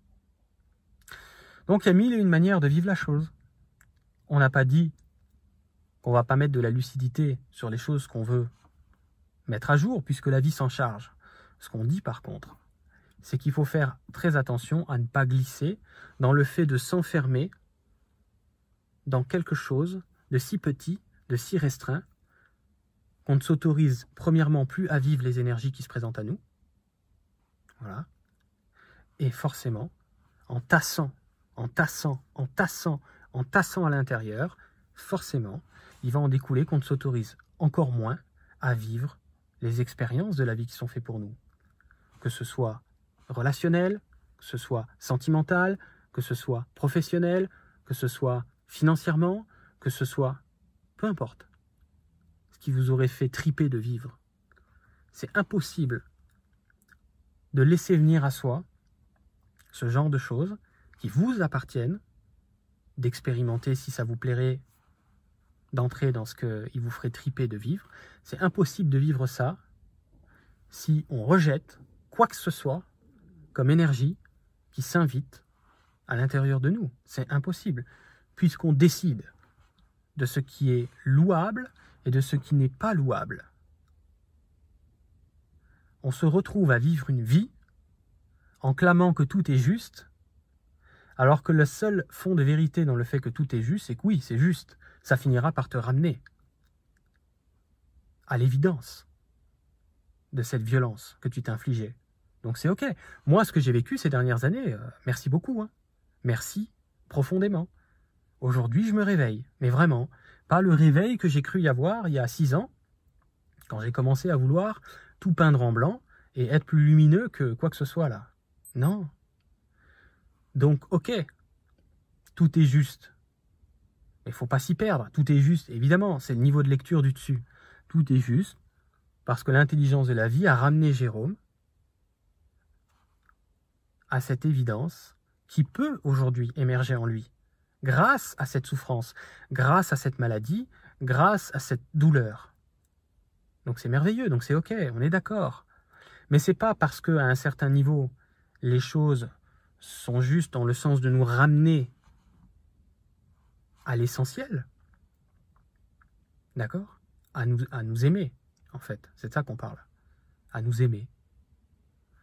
Donc il y a mille et une manières de vivre la chose. On n'a pas dit qu'on va pas mettre de la lucidité sur les choses qu'on veut mettre à jour, puisque la vie s'en charge. Ce qu'on dit par contre, c'est qu'il faut faire très attention à ne pas glisser dans le fait de s'enfermer dans quelque chose de si petit, de si restreint, qu'on ne s'autorise premièrement plus à vivre les énergies qui se présentent à nous. Voilà. Et forcément, en tassant, en tassant, en tassant, en tassant à l'intérieur, forcément, il va en découler qu'on ne s'autorise encore moins à vivre les expériences de la vie qui sont faites pour nous. Que ce soit relationnel, que ce soit sentimental, que ce soit professionnel, que ce soit financièrement, que ce soit peu importe. Ce qui vous aurait fait triper de vivre. C'est impossible de laisser venir à soi ce genre de choses qui vous appartiennent, d'expérimenter si ça vous plairait d'entrer dans ce qu'il vous ferait triper de vivre. C'est impossible de vivre ça si on rejette quoi que ce soit comme énergie qui s'invite à l'intérieur de nous. C'est impossible, puisqu'on décide de ce qui est louable et de ce qui n'est pas louable. On se retrouve à vivre une vie en clamant que tout est juste, alors que le seul fond de vérité dans le fait que tout est juste, c'est que oui, c'est juste, ça finira par te ramener à l'évidence de cette violence que tu infligée. Donc c'est ok. Moi, ce que j'ai vécu ces dernières années, euh, merci beaucoup. Hein. Merci profondément. Aujourd'hui, je me réveille. Mais vraiment, pas le réveil que j'ai cru y avoir il y a six ans, quand j'ai commencé à vouloir tout peindre en blanc et être plus lumineux que quoi que ce soit là. Non. Donc, ok, tout est juste. Mais il faut pas s'y perdre. Tout est juste. Évidemment, c'est le niveau de lecture du dessus. Tout est juste parce que l'intelligence de la vie a ramené Jérôme à cette évidence qui peut aujourd'hui émerger en lui, grâce à cette souffrance, grâce à cette maladie, grâce à cette douleur. Donc c'est merveilleux, donc c'est ok, on est d'accord. Mais c'est pas parce que à un certain niveau les choses sont justes dans le sens de nous ramener à l'essentiel, d'accord? À nous, aimer, en fait. C'est de ça qu'on parle. À nous aimer.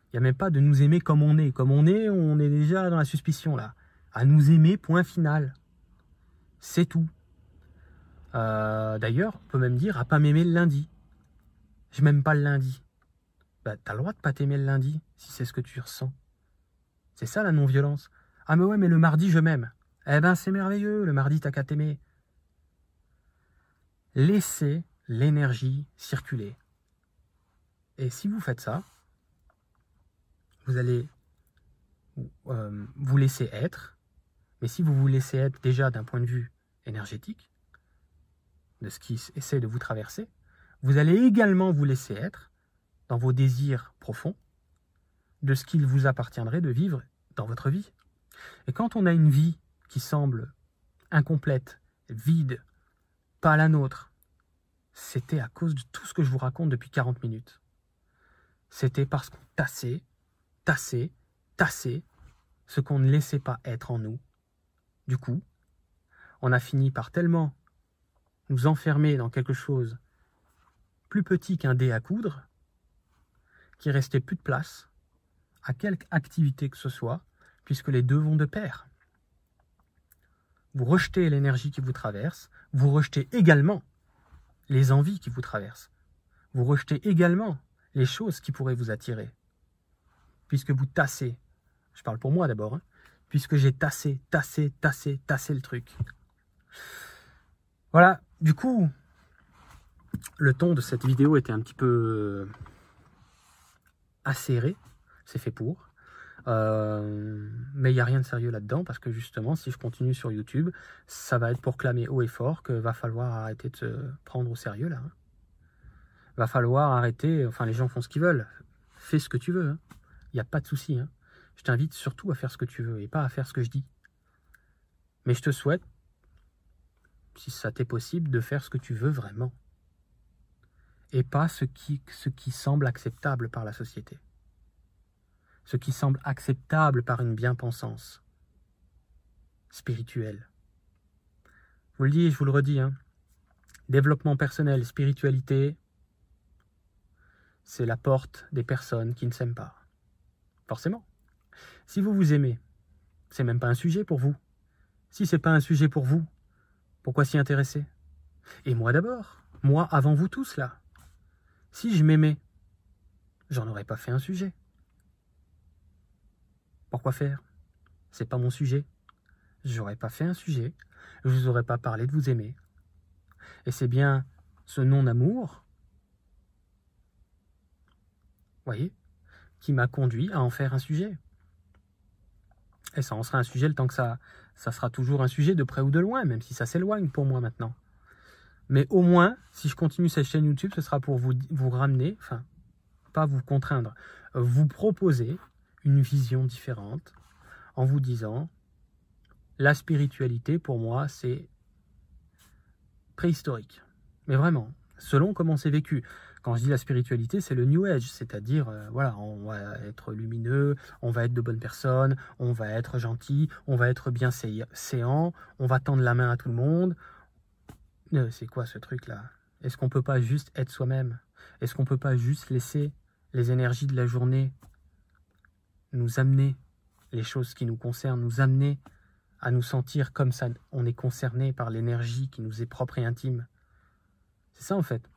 Il n'y a même pas de nous aimer comme on est. Comme on est, on est déjà dans la suspicion, là. À nous aimer, point final. C'est tout. Euh, d'ailleurs, on peut même dire à pas m'aimer le lundi. Je m'aime pas le lundi. Bah, t'as le droit de pas t'aimer le lundi, si c'est ce que tu ressens. C'est ça la non-violence. Ah mais ouais, mais le mardi, je m'aime. Eh ben, c'est merveilleux, le mardi, t'as qu'à t'aimer. Laissez l'énergie circuler. Et si vous faites ça, vous allez euh, vous laisser être, mais si vous vous laissez être déjà d'un point de vue énergétique, de ce qui essaie de vous traverser, vous allez également vous laisser être dans vos désirs profonds de ce qu'il vous appartiendrait de vivre dans votre vie. Et quand on a une vie qui semble incomplète, vide, pas la nôtre, c'était à cause de tout ce que je vous raconte depuis 40 minutes. C'était parce qu'on tassait, tassait, tassait ce qu'on ne laissait pas être en nous. Du coup, on a fini par tellement nous enfermer dans quelque chose plus petit qu'un dé à coudre, qu'il restait plus de place à quelque activité que ce soit, puisque les deux vont de pair. Vous rejetez l'énergie qui vous traverse, vous rejetez également les envies qui vous traversent. Vous rejetez également les choses qui pourraient vous attirer. Puisque vous tassez, je parle pour moi d'abord, hein, puisque j'ai tassé, tassé, tassé, tassé le truc. Voilà, du coup, le ton de cette vidéo était un petit peu acéré, c'est fait pour. Euh, mais il n'y a rien de sérieux là-dedans parce que justement, si je continue sur YouTube, ça va être pour clamer haut et fort que va falloir arrêter de se prendre au sérieux là. Hein. Va falloir arrêter, enfin les gens font ce qu'ils veulent. Fais ce que tu veux. Hein. Il n'y a pas de souci. Hein. Je t'invite surtout à faire ce que tu veux et pas à faire ce que je dis. Mais je te souhaite, si ça t'est possible, de faire ce que tu veux vraiment. Et pas ce qui, ce qui semble acceptable par la société ce qui semble acceptable par une bien-pensance spirituelle. Je vous le dis, je vous le redis, hein. développement personnel, spiritualité, c'est la porte des personnes qui ne s'aiment pas. Forcément. Si vous vous aimez, c'est même pas un sujet pour vous. Si c'est pas un sujet pour vous, pourquoi s'y intéresser? Et moi d'abord, moi avant vous tous là. Si je m'aimais, j'en aurais pas fait un sujet. Pourquoi faire? C'est pas mon sujet. J'aurais pas fait un sujet. Je vous aurais pas parlé de vous aimer. Et c'est bien ce non-amour, voyez, qui m'a conduit à en faire un sujet. Et ça en sera un sujet le temps que ça, ça sera toujours un sujet de près ou de loin, même si ça s'éloigne pour moi maintenant. Mais au moins, si je continue cette chaîne YouTube, ce sera pour vous, vous ramener, enfin, pas vous contraindre, vous proposer une vision différente en vous disant la spiritualité pour moi c'est préhistorique. Mais vraiment, selon comment c'est vécu. Quand je dis la spiritualité, c'est le New Age, c'est-à-dire, euh, voilà, on va être lumineux, on va être de bonnes personnes, on va être gentil, on va être bien séant, on va tendre la main à tout le monde. Euh, c'est quoi ce truc-là? Est-ce qu'on peut pas juste être soi-même? Est-ce qu'on peut pas juste laisser les énergies de la journée nous amener les choses qui nous concernent, nous amener à nous sentir comme ça, on est concerné par l'énergie qui nous est propre et intime. C'est ça en fait.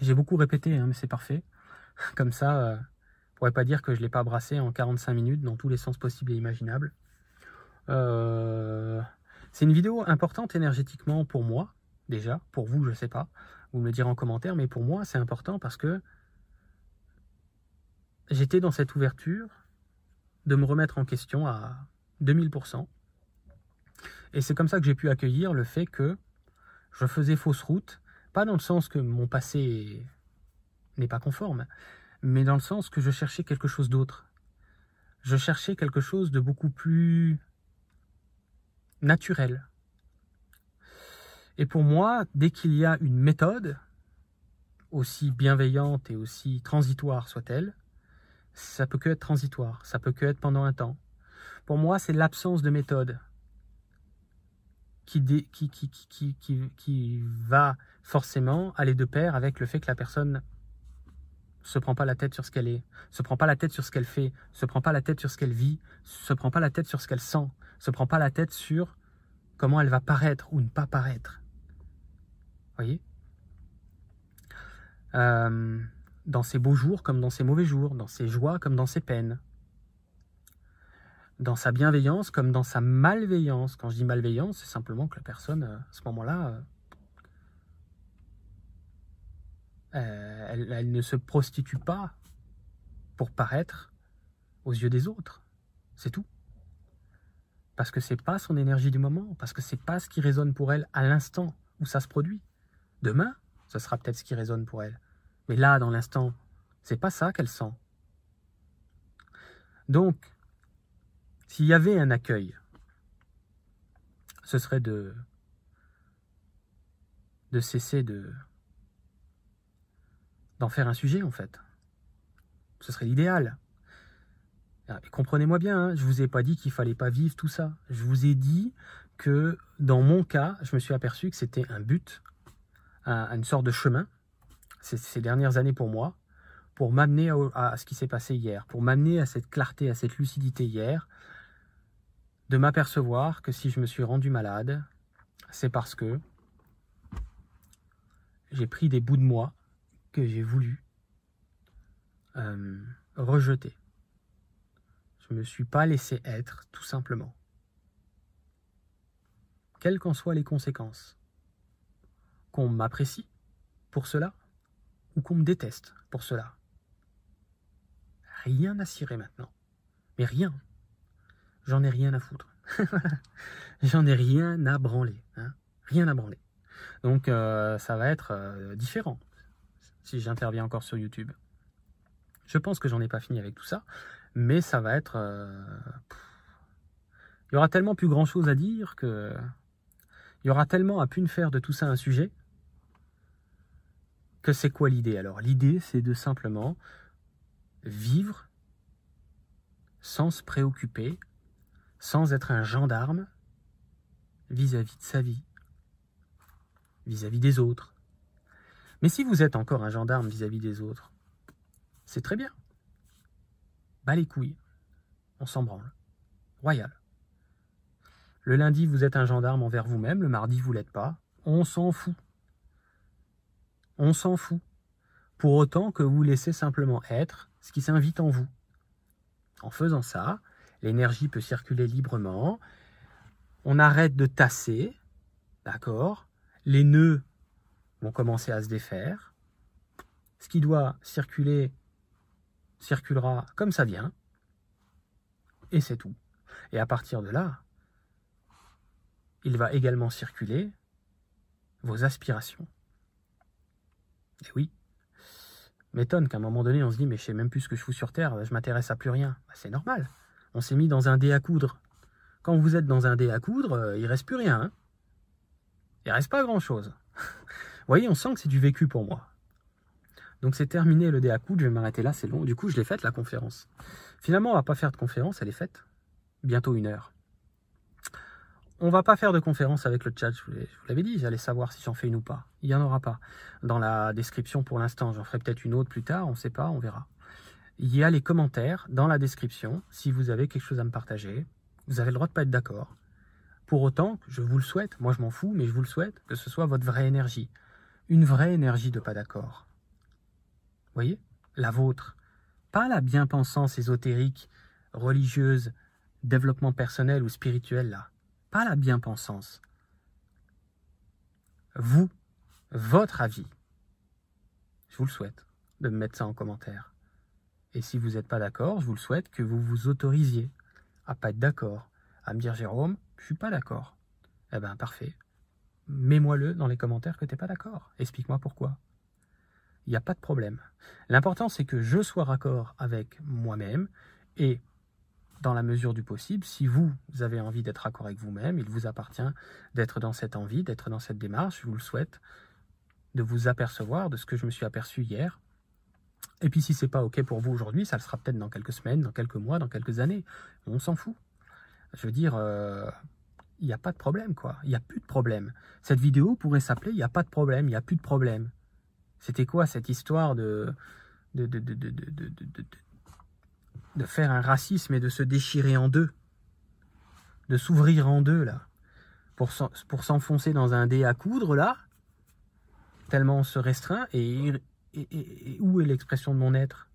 J'ai beaucoup répété, hein, mais c'est parfait. Comme ça, euh, on pourrait pas dire que je ne l'ai pas brassé en 45 minutes dans tous les sens possibles et imaginables. Euh, c'est une vidéo importante énergétiquement pour moi, déjà. Pour vous, je ne sais pas. Vous me le direz en commentaire, mais pour moi, c'est important parce que j'étais dans cette ouverture de me remettre en question à 2000%. Et c'est comme ça que j'ai pu accueillir le fait que je faisais fausse route, pas dans le sens que mon passé n'est pas conforme, mais dans le sens que je cherchais quelque chose d'autre. Je cherchais quelque chose de beaucoup plus naturel. Et pour moi, dès qu'il y a une méthode, aussi bienveillante et aussi transitoire soit-elle, ça peut que être transitoire, ça peut que être pendant un temps. Pour moi, c'est l'absence de méthode qui, qui, qui, qui, va forcément aller de pair avec le fait que la personne se prend pas la tête sur ce qu'elle est, se prend pas la tête sur ce qu'elle fait, se prend pas la tête sur ce qu'elle vit, se prend pas la tête sur ce qu'elle sent, se prend pas la tête sur comment elle va paraître ou ne pas paraître. Voyez? Euh, Dans ses beaux jours comme dans ses mauvais jours, dans ses joies comme dans ses peines, dans sa bienveillance comme dans sa malveillance. Quand je dis malveillance, c'est simplement que la personne, euh, à ce moment-là, euh, elle, ne se prostitue pas pour paraître aux yeux des autres. C'est tout. Parce que c'est pas son énergie du moment, parce que c'est pas ce qui résonne pour elle à l'instant où ça se produit. Demain, ce sera peut-être ce qui résonne pour elle. Mais là, dans l'instant, c'est pas ça qu'elle sent. Donc, s'il y avait un accueil, ce serait de, cesser de d'en faire un sujet en fait. Ce serait l'idéal. Ah, comprenez-moi bien, hein, je ne vous ai pas dit qu'il fallait pas vivre tout ça. Je vous ai dit que dans mon cas, je me suis aperçu que c'était un but, une sorte de chemin, ces, dernières années pour moi, pour m'amener à, ce qui s'est passé hier, pour m'amener à cette clarté, à cette lucidité hier, de m'apercevoir que si je me suis rendu malade, c'est parce que j'ai pris des bouts de moi que j'ai voulu euh, rejeter. Je ne me suis pas laissé être, tout simplement. Quelles qu'en soient les conséquences. Qu'on m'apprécie pour cela, ou qu'on me déteste pour cela. Rien à cirer maintenant. Mais rien. J'en ai rien à foutre. J'en ai rien à branler. Hein. rien à branler. Donc euh, ça va être euh, différent si j'interviens encore sur YouTube. Je pense que j'en ai pas fini avec tout ça, mais ça va être... Euh, il y aura tellement plus grand chose à dire que... Il y aura tellement à pu faire de tout ça un sujet c'est quoi l'idée? Alors L'idée, c'est de simplement vivre sans se préoccuper, sans être un gendarme vis-à-vis de sa vie, vis-à-vis des autres. Mais si vous êtes encore un gendarme vis-à-vis des autres, c'est très bien. Bas les couilles, on s'en branle. Royal. Le lundi, vous êtes un gendarme envers vous-même, le mardi, vous l'êtes pas. On s'en fout. On s'en fout. Pour autant que vous laissez simplement être ce qui s'invite en vous. En faisant ça, l'énergie peut circuler librement. On arrête de tasser, d'accord? Les nœuds vont commencer à se défaire. Ce qui doit circuler circulera comme ça vient. Et c'est tout. Et à partir de là, il va également circuler vos aspirations. Et oui, m'étonne qu'à un moment donné, on se dit, mais je sais même plus ce que je fous sur Terre, je m'intéresse à plus rien. Bah, c'est normal. On s'est mis dans un dé à coudre. Quand vous êtes dans un dé à coudre, euh, il reste plus rien. Hein. il reste pas grand-chose. vous voyez, on sent que c'est du vécu pour moi. Donc c'est terminé le dé à coudre, je vais m'arrêter là, c'est long. Du coup, je l'ai faite la conférence. Finalement, on va pas faire de conférence, elle est faite. Bientôt une heure. On va pas faire de conférence avec le chat, je vous l'avais dit, j'allais savoir si j'en fais une ou pas. Il n'y en aura pas. Dans la description pour l'instant, j'en ferai peut-être une autre plus tard, on ne sait pas, on verra. Il y a les commentaires dans la description, si vous avez quelque chose à me partager. Vous avez le droit de pas être d'accord. Pour autant, je vous le souhaite, moi je m'en fous, mais je vous le souhaite, que ce soit votre vraie énergie. Une vraie énergie de pas d'accord. Voyez? La vôtre. Pas la bien-pensance ésotérique, religieuse, développement personnel ou spirituel, là pas la bien-pensance. Vous, votre avis. Je vous le souhaite de me mettre ça en commentaire. Et si vous n'êtes pas d'accord, je vous le souhaite que vous vous autorisiez à pas être d'accord, à me dire Jérôme, je suis pas d'accord. Eh ben parfait. Mets-moi-le dans les commentaires que tu n'es pas d'accord. Explique-moi pourquoi. Il n'y a pas de problème. L'important, c'est que je sois raccord avec moi-même et dans la mesure du possible, si vous avez envie d'être raccord avec vous-même, il vous appartient d'être dans cette envie, d'être dans cette démarche, je vous le souhaite, de vous apercevoir de ce que je me suis aperçu hier. Et puis si c'est pas OK pour vous aujourd'hui, ça le sera peut-être dans quelques semaines, dans quelques mois, dans quelques années. On s'en fout. Je veux dire, euh, il n'y a pas de problème, quoi. Il n'y a plus de problème. Cette vidéo pourrait s'appeler Il n'y a pas de problème, il n'y a plus de problème. C'était quoi cette histoire de, de, faire un racisme et de se déchirer en deux. De s'ouvrir en deux, là. Pour s'enfoncer dans un dé à coudre, là. Tellement on se restreint. Et, où est l'expression de mon être?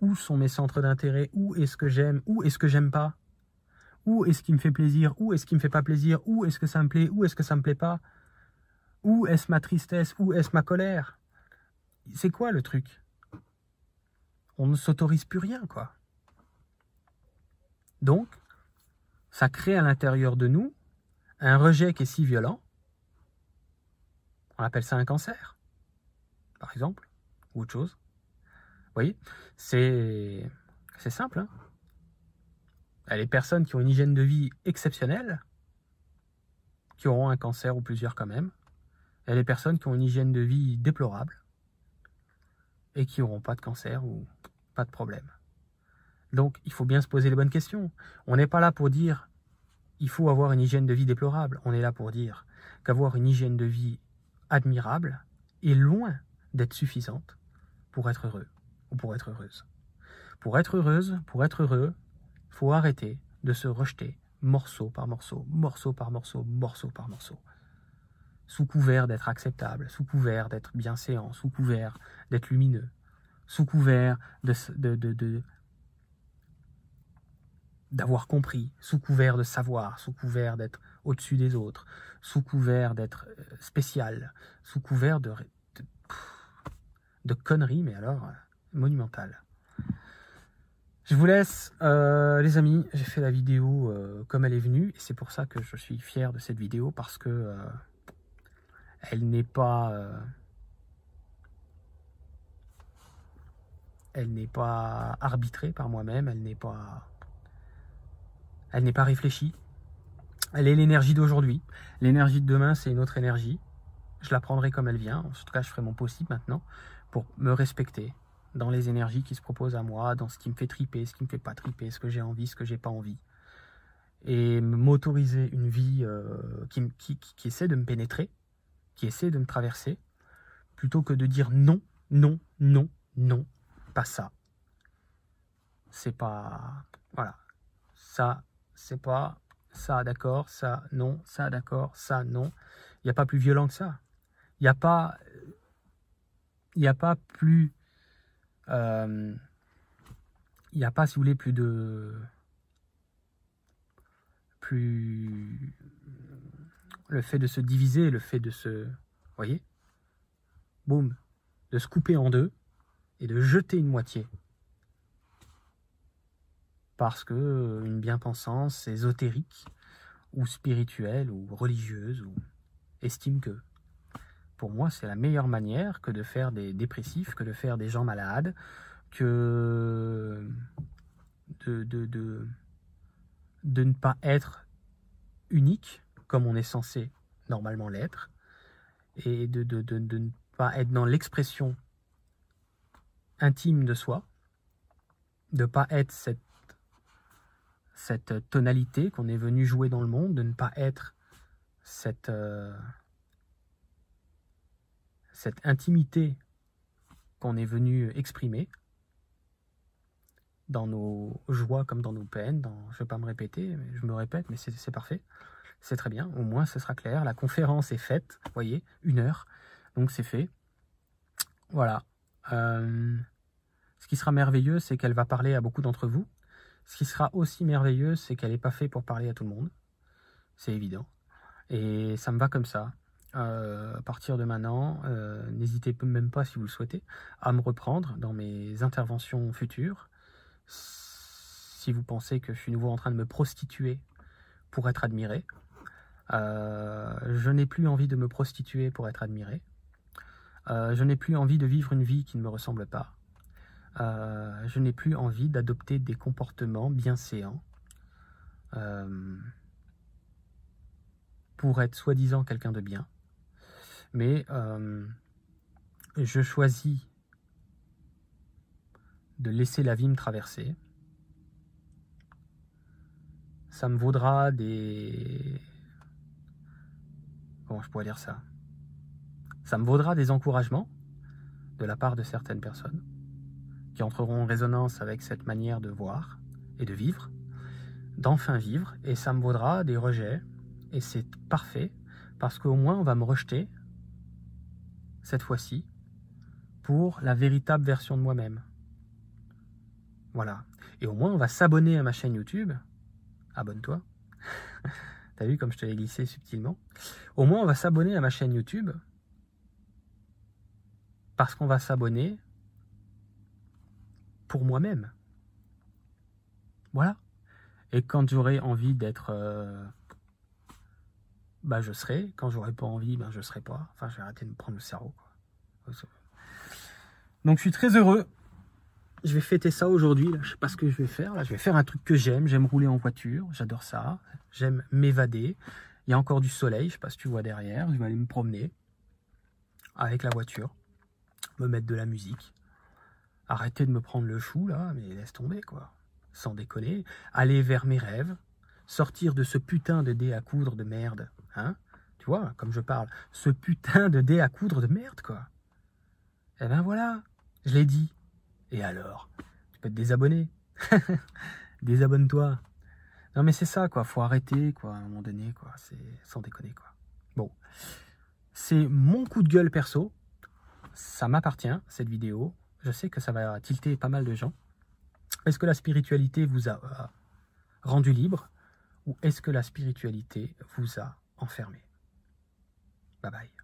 Où sont mes centres d'intérêt? Où est-ce que j'aime? Où est-ce que j'aime pas? Où est-ce qui me fait plaisir? Où est-ce qui me fait pas plaisir? Où est-ce que ça me plaît? Où est-ce que ça me plaît pas? Où est-ce ma tristesse? Où est-ce ma colère? C'est quoi le truc? On ne s'autorise plus rien, quoi. Donc, ça crée à l'intérieur de nous un rejet qui est si violent, on appelle ça un cancer, par exemple, ou autre chose. Vous voyez, c'est simple. Hein les personnes qui ont une hygiène de vie exceptionnelle, qui auront un cancer ou plusieurs quand même, et les personnes qui ont une hygiène de vie déplorable, et qui n'auront pas de cancer ou pas de problème. Donc il faut bien se poser les bonnes questions. On n'est pas là pour dire il faut avoir une hygiène de vie déplorable. On est là pour dire qu'avoir une hygiène de vie admirable est loin d'être suffisante pour être heureux ou pour être heureuse. Pour être heureuse, pour être heureux, faut arrêter de se rejeter morceau par morceau, morceau par morceau, morceau par morceau. Sous couvert d'être acceptable, sous couvert d'être bienséant, sous couvert d'être lumineux, sous couvert de, d'avoir compris, sous couvert de savoir, sous couvert d'être au-dessus des autres, sous couvert d'être euh, spécial, sous couvert de, de, conneries, mais alors euh, monumentales. Je vous laisse, euh, les amis. J'ai fait la vidéo comme elle est venue. Et c'est pour ça que je suis fier de cette vidéo. Parce que elle n'est pas... elle n'est pas arbitrée par moi-même. Elle n'est pas... Elle n'est pas réfléchie. Elle est l'énergie d'aujourd'hui. L'énergie de demain, c'est une autre énergie. Je la prendrai comme elle vient. En tout cas, je ferai mon possible maintenant pour me respecter, dans les énergies qui se proposent à moi, dans ce qui me fait triper, ce qui me fait pas triper, ce que j'ai envie, ce que j'ai pas envie. Et m'autoriser une vie euh, qui, qui, qui, essaie de me pénétrer, qui essaie de me traverser, plutôt que de dire non, non, non, non, pas ça. C'est pas. Voilà. Ça, c'est pas. Ça, d'accord, ça, non, ça, d'accord, ça, non. Il n'y a pas plus violent que ça. Il n'y a pas. Il a pas plus il euh, n'y a pas, si vous voulez, plus de... Plus... Le fait de se diviser, le fait de se... voyez Boum. De se couper en deux et de jeter une moitié. Parce que une bien-pensance ésotérique ou spirituelle ou religieuse estime que pour moi, c'est la meilleure manière que de faire des dépressifs, que de faire des gens malades, que de, ne pas être unique comme on est censé normalement l'être, et de ne pas être dans l'expression intime de soi, de ne pas être cette, cette tonalité qu'on est venu jouer dans le monde, de ne pas être cette... Euh, intimité qu'on est venu exprimer dans nos joies comme dans nos peines. Je ne vais pas me répéter, je me répète, mais c'est parfait. C'est très bien, au moins ce sera clair. La conférence est faite, vous voyez, une heure, donc c'est fait. Voilà. Euh, ce qui sera merveilleux, c'est qu'elle va parler à beaucoup d'entre vous. Ce qui sera aussi merveilleux, c'est qu'elle n'est pas faite pour parler à tout le monde. C'est évident. Et ça me va comme ça. Euh, à partir de maintenant, euh, n'hésitez même pas si vous le souhaitez à me reprendre dans mes interventions futures. Si vous pensez que je suis nouveau en train de me prostituer pour être admiré, Euh, je n'ai plus envie de me prostituer pour être admiré. Je n'ai plus envie de vivre une vie qui ne me ressemble pas. Euh, je n'ai plus envie d'adopter des comportements bienséants pour être soi-disant quelqu'un de bien. Mais je choisis de laisser la vie me traverser. Ça me vaudra des... Comment je pourrais dire ça? Ça me vaudra des encouragements de la part de certaines personnes qui entreront en résonance avec cette manière de voir et de vivre, d'enfin vivre, et ça me vaudra des rejets, et c'est parfait, parce qu'au moins on va me rejeter, cette fois-ci, pour la véritable version de moi-même. Voilà. Et au moins, on va s'abonner à ma chaîne YouTube. Abonne-toi. T'as vu comme je te l'ai glissé subtilement? Au moins, on va s'abonner à ma chaîne YouTube. Parce qu'on va s'abonner moi-même. Voilà. Et quand j'aurai envie d'être... Euh, bah je serai. Quand j'aurai pas envie, ben je serai pas. Enfin, je vais arrêter de me prendre le cerveau. Donc je suis très heureux je vais fêter ça aujourd'hui. Je sais pas ce que je vais faire. Là, je vais faire un truc que j'aime. J'aime rouler en voiture. J'adore ça. J'aime m'évader. Il y encore du soleil. Je sais pas si tu vois derrière. Je vais aller me promener avec la voiture. Me mettre de la musique. Arrêter de me prendre le chou là. Mais laisse tomber quoi. Sans déconner. Aller vers mes rêves. Sortir de ce putain de dé à coudre de merde. Hein Tu vois, comme je parle. Ce putain de dé à coudre de merde quoi. Eh ben voilà. Je l'ai dit. Et alors? Tu peux te désabonner. Désabonne-toi. Non mais c'est ça quoi, faut arrêter quoi à un moment donné quoi, c'est sans déconner quoi. Bon. C'est mon coup de gueule perso. Ça m'appartient cette vidéo. Je sais que ça va tilter pas mal de gens. Est-ce que la spiritualité vous a euh, rendu libre ou est-ce que la spiritualité vous a enfermé? Bye bye.